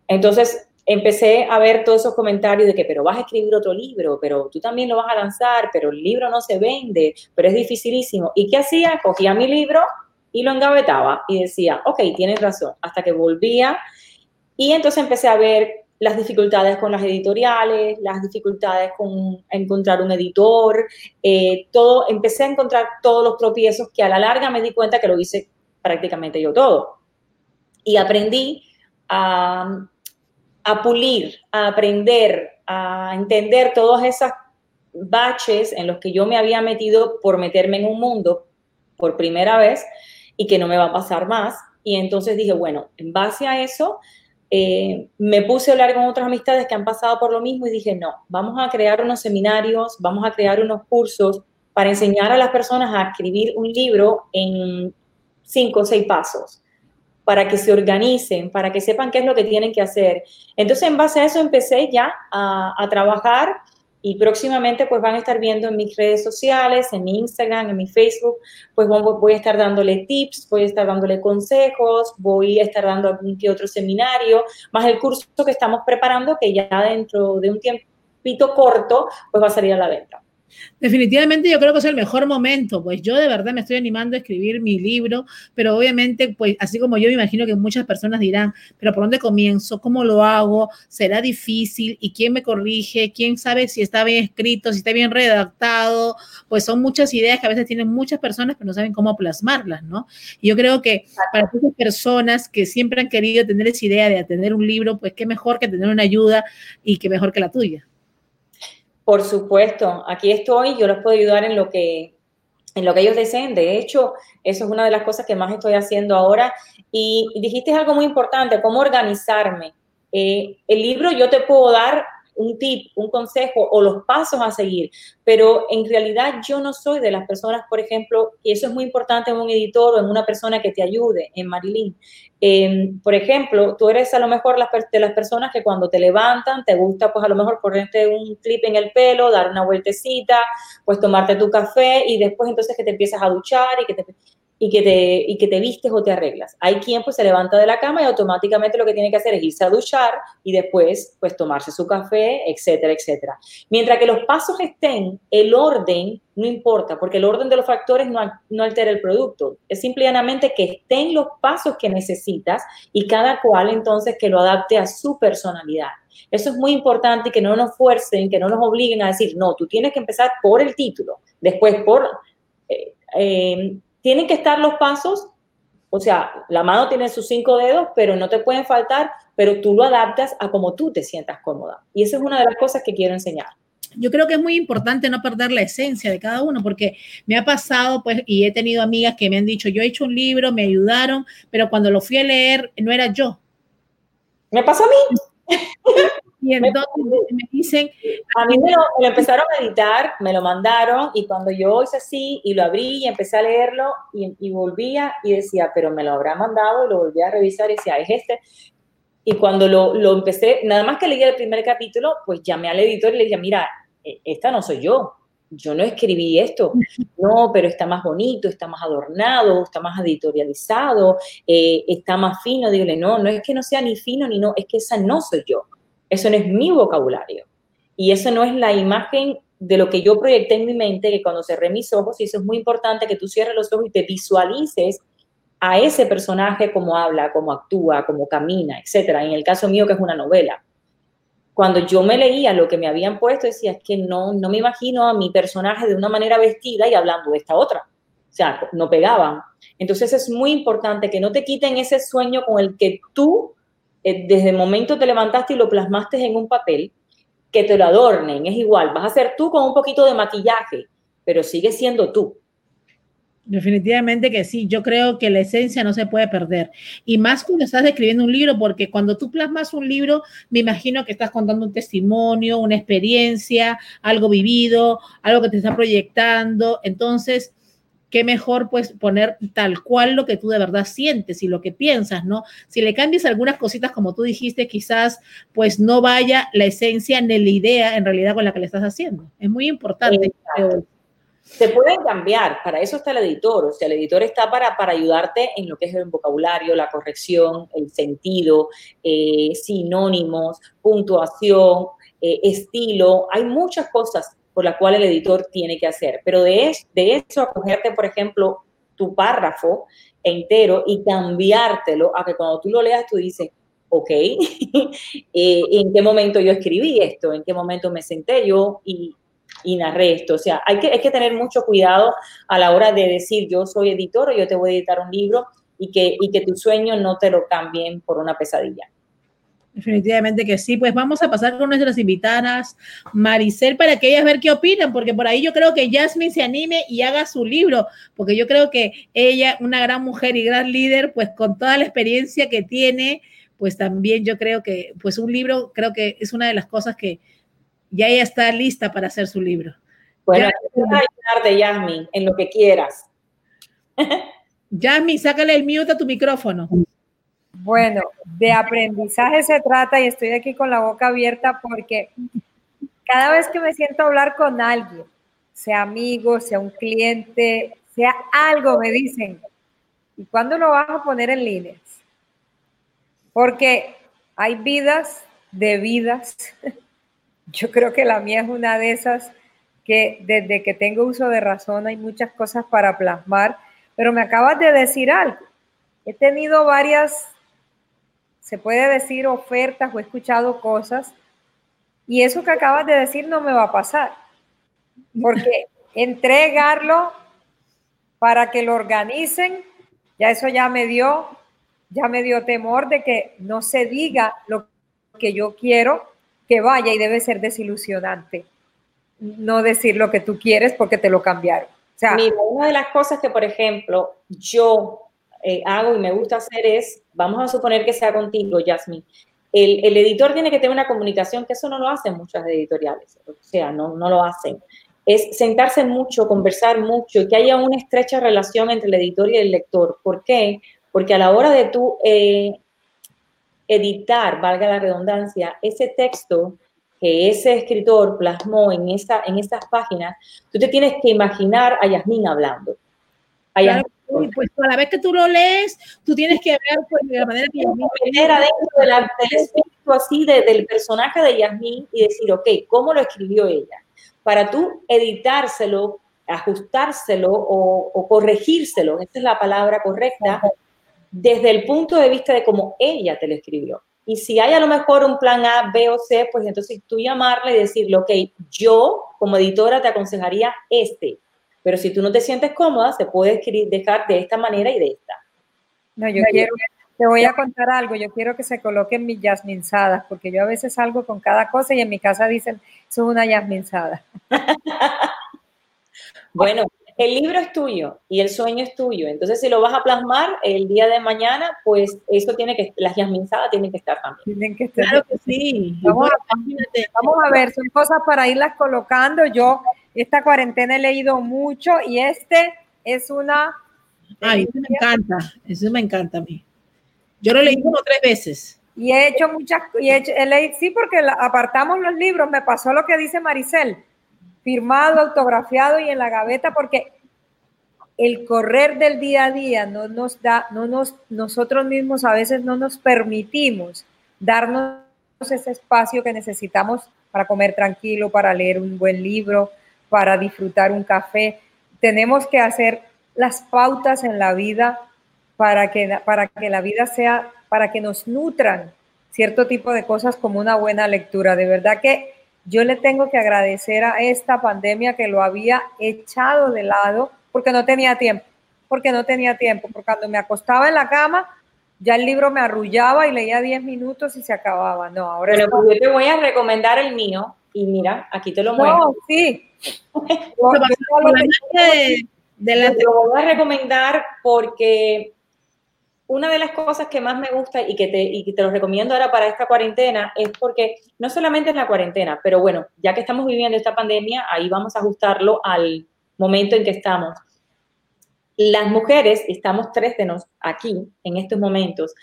C: Entonces, empecé a ver todos esos comentarios de que, pero vas a escribir otro libro, pero tú también lo vas a lanzar, pero el libro no se vende, pero es dificilísimo. ¿Y qué hacía? Cogía mi libro y lo engavetaba y decía, ok, tienes razón, hasta que volvía. Y entonces empecé a ver las dificultades con las editoriales, las dificultades con encontrar un editor, eh, todo, empecé a encontrar todos los tropiezos que a la larga me di cuenta que lo hice prácticamente yo todo. Y aprendí a, a pulir, a aprender, a entender todas esas baches en los que yo me había metido por meterme en un mundo por primera vez y que no me va a pasar más. Y entonces dije, bueno, en base a eso, eh, me puse a hablar con otras amistades que han pasado por lo mismo y dije, no, vamos a crear unos seminarios, vamos a crear unos cursos para enseñar a las personas a escribir un libro en cinco o seis pasos, para que se organicen, para que sepan qué es lo que tienen que hacer. Entonces, en base a eso, empecé ya a, a trabajar y próximamente pues van a estar viendo en mis redes sociales, en mi Instagram, en mi Facebook, pues voy a estar dándole tips, voy a estar dándole consejos, voy a estar dando algún que otro seminario, más el curso que estamos preparando que ya dentro de un tiempito corto pues va a salir a la venta.
A: Definitivamente yo creo que es el mejor momento, pues yo de verdad me estoy animando a escribir mi libro, pero obviamente, pues así como yo me imagino que muchas personas dirán, pero ¿por dónde comienzo? ¿Cómo lo hago? ¿Será difícil? ¿Y quién me corrige? ¿Quién sabe si está bien escrito, si está bien redactado? Pues son muchas ideas que a veces tienen muchas personas, pero no saben cómo plasmarlas, ¿no? Y yo creo que para esas personas que siempre han querido tener esa idea de atender un libro, pues qué mejor que tener una ayuda y qué mejor que la tuya.
C: Por supuesto, aquí estoy, yo les puedo ayudar en lo que en lo que ellos deseen. De hecho, eso es una de las cosas que más estoy haciendo ahora. Y dijiste algo muy importante, cómo organizarme. Eh, el libro yo te puedo dar un tip, un consejo o los pasos a seguir, pero en realidad yo no soy de las personas, por ejemplo, y eso es muy importante en un editor o en una persona que te ayude, en Marilyn. Em, por ejemplo, tú eres a lo mejor de las personas que cuando te levantan te gusta pues a lo mejor ponerte un clip en el pelo, dar una vueltecita, pues tomarte tu café y después entonces que te empiezas a duchar y que te y que, te, y que te vistes o te arreglas. Hay quien pues se levanta de la cama y automáticamente lo que tiene que hacer es irse a duchar y después pues tomarse su café, etcétera, etcétera. Mientras que los pasos estén, el orden no importa, porque el orden de los factores no, no altera el producto. Es simplemente que estén los pasos que necesitas y cada cual entonces que lo adapte a su personalidad. Eso es muy importante y que no nos fuercen, que no nos obliguen a decir, no, tú tienes que empezar por el título, después por... Eh, eh, tienen que estar los pasos, o sea, la mano tiene sus cinco dedos, pero no te pueden faltar, pero tú lo adaptas a como tú te sientas cómoda. Y esa es una de las cosas que quiero enseñar.
A: Yo creo que es muy importante no perder la esencia de cada uno, porque me ha pasado, pues, y he tenido amigas que me han dicho, yo he hecho un libro, me ayudaron, pero cuando lo fui a leer, no era yo.
C: Me pasó a mí. [laughs]
A: Y entonces me, dicen...
C: A mí me lo, empezaron a editar, me lo mandaron y cuando yo hice así y lo abrí y empecé a leerlo y, volvía y decía, pero me lo habrá mandado y lo volví a revisar y decía, es este. Y cuando lo, lo empecé, nada más que leí el primer capítulo, pues llamé al editor y le dije, mira, e, esta no soy yo, yo no escribí esto, no, pero está más bonito, está más adornado, está más editorializado, eh, está más fino. Dígale, no, no es que no sea ni fino ni no, es que esa no soy yo. Eso no es mi vocabulario. Y eso no es la imagen de lo que yo proyecté en mi mente, que cuando cerré mis ojos, y eso es muy importante que tú cierres los ojos y te visualices a ese personaje cómo habla, cómo actúa, cómo camina, etcétera. En el caso mío, que es una novela. Cuando yo me leía lo que me habían puesto, decía, es que no, no me imagino a mi personaje de una manera vestida y hablando de esta otra. O sea, no pegaban. Entonces es muy importante que no te quiten ese sueño con el que tú eh, desde el momento te levantaste y lo plasmaste en un papel, que te lo adornen, es igual, vas a ser tú con un poquito de maquillaje, pero sigue siendo tú.
A: Definitivamente que sí, yo creo que la esencia no se puede perder. Y más cuando estás escribiendo un libro, porque cuando tú plasmas un libro, me imagino que estás contando un testimonio, una experiencia, algo vivido, algo que te está proyectando. Entonces, qué mejor pues poner tal cual lo que tú de verdad sientes y lo que piensas, ¿no? Si le cambias algunas cositas como tú dijiste, quizás pues no vaya la esencia ni la idea en realidad con la que le estás haciendo. Es muy importante.
C: Se pueden cambiar, para eso está el editor, o sea, el editor está para, para ayudarte en lo que es el vocabulario, la corrección, el sentido, eh, sinónimos, puntuación, eh, estilo, hay muchas cosas por la cual el editor tiene que hacer. Pero de, es, de eso a cogerte, por ejemplo, tu párrafo entero y cambiártelo a que cuando tú lo leas tú dices, ok, [laughs] eh, ¿en qué momento yo escribí esto? ¿En qué momento me senté yo y, narré esto? O sea, hay que, que tener mucho cuidado a la hora de decir yo soy editor yo te voy a editar un libro y que, y que tu sueño no te lo cambien por una pesadilla.
A: Definitivamente que sí. Pues vamos a pasar con nuestras invitadas, Maricel, para que ellas ver qué opinan, porque por ahí yo creo que Jasmine se anime y haga su libro, porque yo creo que ella, una gran mujer y gran líder, pues con toda la experiencia que tiene, pues también yo creo que, pues un libro, creo que es una de las cosas que ya ella está lista para hacer su libro.
C: Bueno, ayudar de Jasmine en lo que quieras.
A: Jasmine, sácale el mute a tu micrófono.
B: Bueno, de aprendizaje se trata y estoy aquí con la boca abierta porque cada vez que me siento a hablar con alguien, sea amigo, sea un cliente, sea algo, me dicen, ¿y cuándo lo vas a poner en líneas? Porque hay vidas de vidas. [laughs] Yo creo que la mía es una de esas que desde que tengo uso de razón hay muchas cosas para plasmar, pero me acabas de decir algo. He tenido varias se puede decir ofertas o he escuchado cosas y eso que acabas de decir no me va a pasar. Porque [laughs] entregarlo para que lo organicen, ya eso ya me dio, ya me dio temor de que no se diga lo que yo quiero que vaya y debe ser desilusionante. No decir lo que tú quieres porque te lo cambiaron.
C: O sea, Mira, una de las cosas que, por ejemplo, yo eh, hago y me gusta hacer es, vamos a suponer que sea contigo, Jasmine, el, el, editor tiene que tener una comunicación, que eso no lo hacen muchas editoriales, o sea, no, no lo hacen. Es sentarse mucho, conversar mucho que haya una estrecha relación entre el editor y el lector. ¿Por qué? Porque a la hora de tú eh, editar, valga la redundancia, ese texto que ese escritor plasmó en, esa, en esas páginas, tú te tienes que imaginar a Yasmín hablando.
A: A pues a la vez que tú lo lees, tú tienes que ver pues, de la manera que Yasmín...
C: dentro de la, del espíritu así del personaje de Yasmín y decir, ok, ¿cómo lo escribió ella? Para tú editárselo, ajustárselo o, o corregírselo, esa es la palabra correcta, desde el punto de vista de cómo ella te lo escribió. Y si hay a lo mejor un plan A, B o C, pues entonces tú llamarle y decirle, ok, yo como editora te aconsejaría este, pero si tú no te sientes cómoda, se puede dejar de esta manera y de esta.
B: No, yo quiero, te voy a contar algo, yo quiero que se coloquen mis yasminzadas, porque yo a veces salgo con cada cosa y en mi casa dicen, eso es una yasminzada. [laughs]
C: bueno, el libro es tuyo y el sueño es tuyo. Entonces, si lo vas a plasmar el día de mañana, pues eso tiene que, las yasminzadas tienen que estar también.
B: Tienen que estar. Claro que sí. Vamos, a, ver, son cosas para irlas colocando. Yo esta cuarentena he leído mucho y este es una...
A: Ay, eso me encanta, eso me encanta a mí. Yo lo leí como tres veces.
B: Y he hecho muchas, y he, hecho, sí, porque apartamos los libros, me pasó lo que dice Maricel firmado, autografiado y en la gaveta, porque el correr del día a día no nos da, no nos, nosotros mismos a veces no nos permitimos darnos ese espacio que necesitamos para comer tranquilo, para leer un buen libro, para disfrutar un café. Tenemos que hacer las pautas en la vida para que, para que la vida sea, para que nos nutran cierto tipo de cosas como una buena lectura. De verdad que yo le tengo que agradecer a esta pandemia que lo había echado de lado porque no tenía tiempo, porque no tenía tiempo, porque cuando me acostaba en la cama, ya el libro me arrullaba y leía 10 minutos y se acaba. No, ahora...
C: Pero pues yo te voy a recomendar el mío y mira, aquí te lo muestro. No,
B: sí. [laughs]
C: de, lo voy a recomendar porque una de las cosas que más me gusta y que, te, te lo recomiendo ahora para esta cuarentena es porque no solamente es la cuarentena, pero bueno, ya que estamos viviendo esta pandemia, ahí vamos a ajustarlo al momento en que estamos. Las mujeres, estamos tres de nos aquí en estos momentos,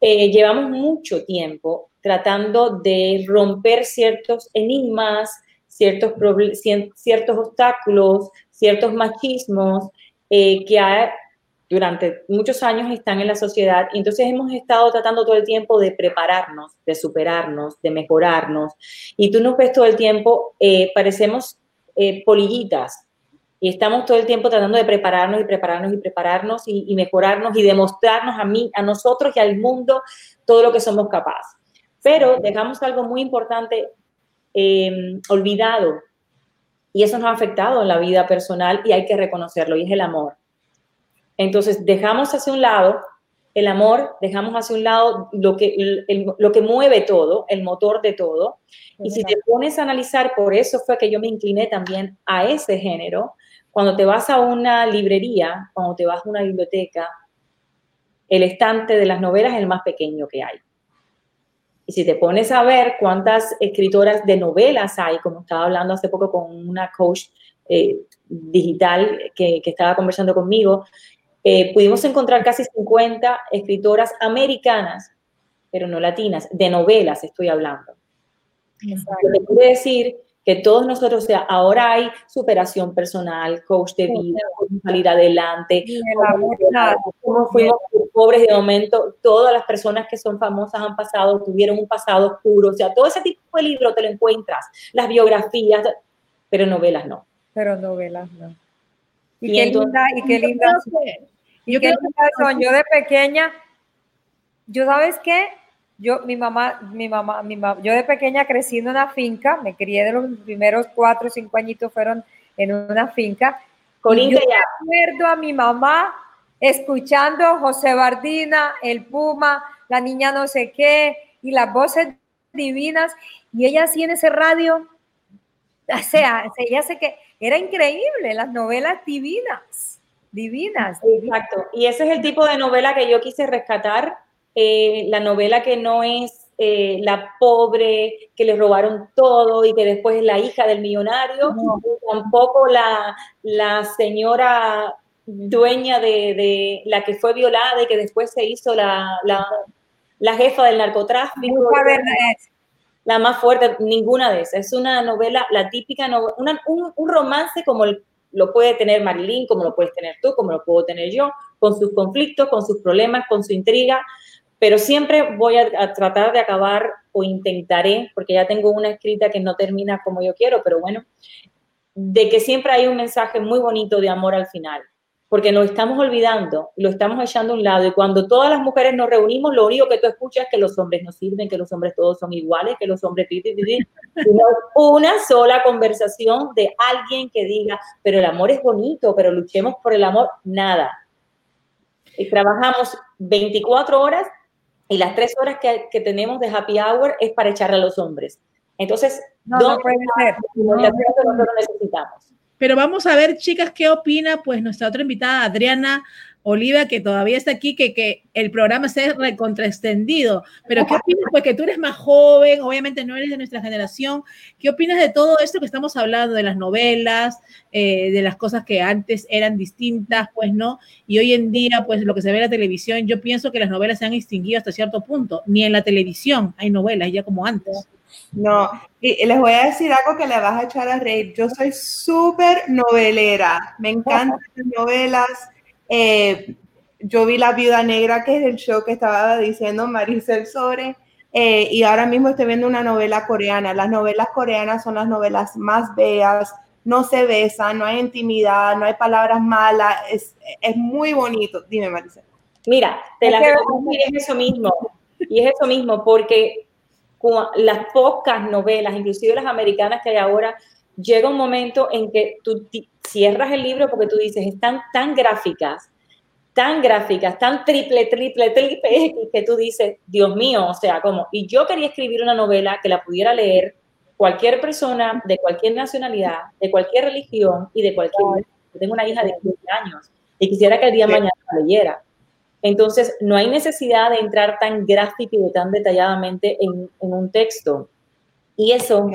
C: eh, llevamos mucho tiempo tratando de romper ciertos enigmas, ciertos, ciertos obstáculos, ciertos machismos eh, que ha durante muchos años están en la sociedad y entonces hemos estado tratando todo el tiempo de prepararnos, de superarnos, de mejorarnos. Y tú nos ves todo el tiempo, eh, parecemos eh, polillitas y estamos todo el tiempo tratando de prepararnos y prepararnos y prepararnos y, mejorarnos y demostrarnos a mí, a nosotros y al mundo todo lo que somos capaces. Pero dejamos algo muy importante eh, olvidado y eso nos ha afectado en la vida personal y hay que reconocerlo y es el amor entonces, dejamos hacia un lado el amor, dejamos hacia un lado lo que, lo que mueve todo, el motor de todo. Y si te pones a analizar, por eso fue que yo me incliné también a ese género. Cuando te vas a una librería, cuando te vas a una biblioteca, el estante de las novelas es el más pequeño que hay. Y si te pones a ver cuántas escritoras de novelas hay, como estaba hablando hace poco con una coach eh, digital que, que, estaba conversando conmigo, eh, pudimos encontrar casi 50 escritoras americanas, pero no latinas, de novelas estoy hablando. Lo quiere decir que todos nosotros, o sea, ahora hay superación personal, coach de vida, salir adelante, como fuimos pobres de momento, todas las personas que son famosas han pasado, tuvieron un pasado oscuro, o sea, todo ese tipo de libros te lo encuentras, las biografías, pero novelas no.
B: Pero novelas no. Y, qué linda, y qué linda. Y qué linda son. Yo de pequeña, yo sabes qué, yo, mi mamá, mi mamá, mi mamá, yo de pequeña crecí en una finca, me crié de los primeros cuatro o cinco añitos fueron en una finca. Con yo acuerdo a mi mamá escuchando José Bardina, el Puma, la niña no sé qué, y las voces divinas, y ella así en ese radio, o sea, ella sé que era increíble, las novelas divinas, divinas.
C: Exacto, y ese es el tipo de novela que yo quise rescatar, eh, la novela que no es eh, la pobre que le robaron todo y que después es la hija del millonario, tampoco la, la señora dueña de, la que fue violada y que después se hizo la, la, jefa del narcotráfico. La más fuerte, ninguna de esas. Es una novela, la típica, un, un, romance como lo puede tener Marilyn, como lo puedes tener tú, como lo puedo tener yo, con sus conflictos, con sus problemas, con su intriga, pero siempre voy a, tratar de acabar o intentaré, porque ya tengo una escrita que no termina como yo quiero, pero bueno, de que siempre hay un mensaje muy bonito de amor al final, porque nos estamos olvidando, lo estamos echando a un lado y cuando todas las mujeres nos reunimos, lo único que tú escuchas es que los hombres no sirven, que los hombres todos son iguales, que los hombres... una sola conversación de alguien que diga, pero el amor es bonito, pero luchemos por el amor, nada. Y trabajamos 24 horas y las tres horas que, tenemos de happy hour es para echarle a los hombres. Entonces, no, no puede ser.
A: nosotros necesitamos. Pero vamos a ver, chicas, qué opina pues nuestra otra invitada, Adriana Oliva, que todavía está aquí, que, que el programa se ha recontraextendido. Pero ¿qué opinas? Pues que tú eres más joven, obviamente no eres de nuestra generación. ¿Qué opinas de todo esto que estamos hablando, de las novelas, eh, de las cosas que antes eran distintas, pues no? Y hoy en día, pues lo que se ve en la televisión, yo pienso que las novelas se han extinguido hasta cierto punto. Ni en la televisión hay novelas, ya como antes.
D: No, y les voy a decir algo que le vas a echar a reír. Yo soy súper novelera, me encantan las novelas. Eh, yo vi La Viuda Negra, que es el show que estaba diciendo Maricel sobre, eh, y ahora mismo estoy viendo una novela coreana. Las novelas coreanas son las novelas más bellas, no se besan, no hay intimidad, no hay palabras malas, es, es muy bonito. Dime, Maricel.
C: Mira, te la recomiendo y es eso mismo, y es eso mismo, porque las pocas novelas, inclusive las americanas que hay ahora, llega un momento en que tú cierras el libro porque tú dices, están tan gráficas, tan gráficas, tan triple, triple, triple, que tú dices, Dios mío, o sea, como, y yo quería escribir una novela que la pudiera leer cualquier persona de cualquier nacionalidad, de cualquier religión y de cualquier... Yo tengo una hija de 15 años y quisiera que el día de mañana la leyera. Entonces, no hay necesidad de entrar tan gráfico y tan detalladamente en, un texto. Y eso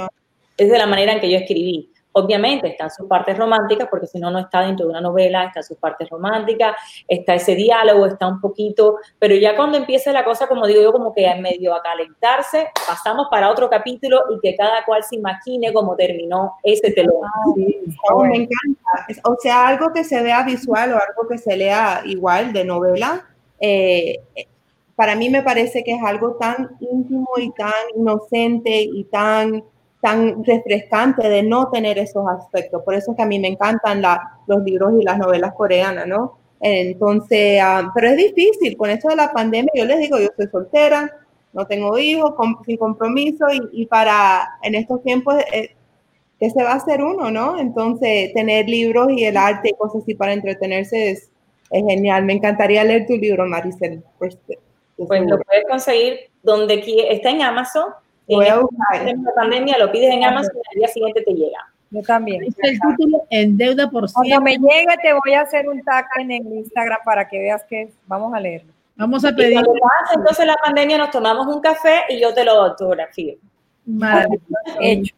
C: es de la manera en que yo escribí. Obviamente están sus partes románticas, porque si no, no está dentro de una novela, están sus partes románticas, está ese diálogo, está un poquito, pero ya cuando empieza la cosa, como digo yo, como que en medio a calentarse, pasamos para otro capítulo y que cada cual se imagine cómo terminó ese telón.
D: Ah, me encanta. O sea, algo que se vea visual o algo que se lea igual de novela, eh, para mí me parece que es algo tan íntimo y tan inocente y tan, tan refrescante de no tener esos aspectos. Por eso es que a mí me encantan los libros y las novelas coreanas, ¿no? Entonces, ah, pero es difícil con esto de la pandemia. Yo les digo, yo soy soltera, no tengo hijos, sin compromiso y, para en estos tiempos, eh, ¿qué se va a hacer uno, no? Entonces, tener libros y el arte y cosas así para entretenerse es, es genial. Me encantaría leer tu libro, Maricel.
C: Pues, pues lo puedes conseguir donde está en Amazon. Voy a buscar. En la pandemia lo pides en Amazon y al día siguiente te llega.
B: Yo también.
A: Es el título en deuda por
B: Cuando me llegue te voy a hacer un tag en el Instagram para que veas que vamos a leerlo.
A: Vamos a pedir.
C: entonces la pandemia nos tomamos un café y yo te lo autografío.
B: Hecho,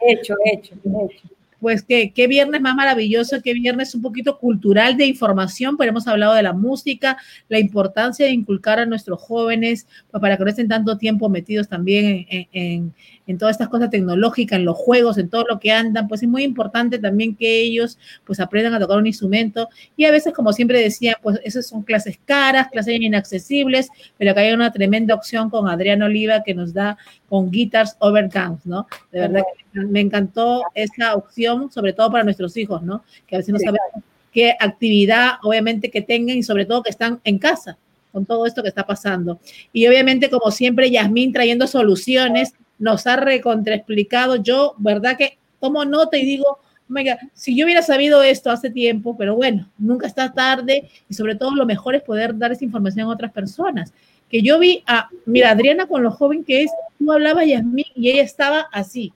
B: hecho, hecho, hecho
A: pues qué, qué viernes más maravilloso, qué viernes un poquito cultural de información, pero hemos hablado de la música, la importancia de inculcar a nuestros jóvenes pues, para que no estén tanto tiempo metidos también en, en todas estas cosas tecnológicas, en los juegos, en todo lo que andan, pues es muy importante también que ellos pues aprendan a tocar un instrumento y a veces, como siempre decía, pues esas son clases caras, clases inaccesibles, pero acá hay una tremenda opción con Adrián Oliva que nos da con Guitars Over Guns, ¿no? De verdad que me encantó esa opción, sobre todo para nuestros hijos, ¿no? Que a veces no sabemos qué actividad, obviamente, que tengan y sobre todo que están en casa con todo esto que está pasando. Y obviamente, como siempre, Yasmín trayendo soluciones nos ha recontraexplicado. Yo, ¿verdad que tomo nota y digo, Oiga, si yo hubiera sabido esto hace tiempo, pero bueno, nunca está tarde y sobre todo lo mejor es poder dar esa información a otras personas. Que yo vi a, mira, Adriana con lo joven que es, tú hablabas Yasmín y ella estaba así.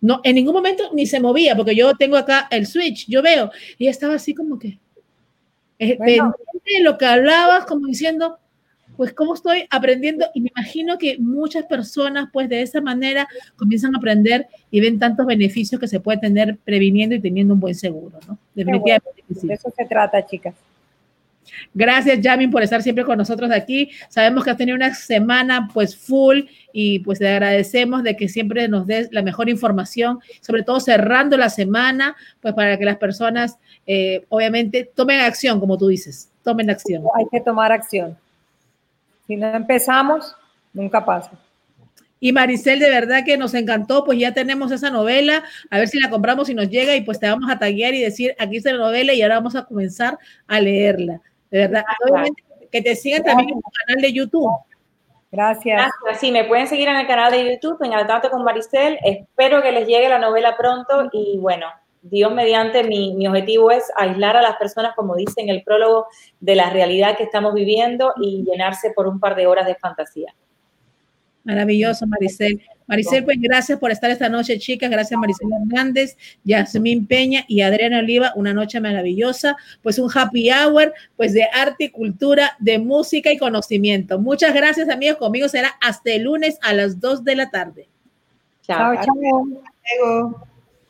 A: No, en ningún momento ni se movía, porque yo tengo acá el switch, yo veo, y estaba así como que, eh, bueno. de lo que hablabas, como diciendo, pues cómo estoy aprendiendo y me imagino que muchas personas pues de esa manera comienzan a aprender y ven tantos beneficios que se puede tener previniendo y teniendo un buen seguro, ¿no?
B: Definitivamente. De eso se trata, chicas.
A: Gracias, Jamin, por estar siempre con nosotros aquí. Sabemos que has tenido una semana pues full y pues te agradecemos de que siempre nos des la mejor información, sobre todo cerrando la semana, pues para que las personas eh, obviamente tomen acción, como tú dices, tomen acción.
B: Hay que tomar acción. Si no empezamos, nunca pasa.
A: Y Maricel, de verdad que nos encantó, pues ya tenemos esa novela, a ver si la compramos y nos llega y pues te vamos a taguear y decir, aquí está la novela y ahora vamos a comenzar a leerla. De verdad, obviamente que te sigan también en tu canal de YouTube.
B: Gracias.
C: Gracias. Sí, me pueden seguir en el canal de YouTube, en Al con Maricel. Espero que les llegue la novela pronto y bueno, Dios mediante, mi, mi, objetivo es aislar a las personas, como dice en el prólogo, de la realidad que estamos viviendo y llenarse por un par de horas de fantasía.
A: Maravilloso, Maricel. Maricel, pues gracias por estar esta noche, chicas. Gracias, Maricel Hernández, Yasmín Peña y Adriana Oliva. Una noche maravillosa. Pues un happy hour, pues de arte y cultura, de música y conocimiento. Muchas gracias, amigos. Conmigo será hasta el lunes a las 2 de la tarde.
B: Chao, chao. chao.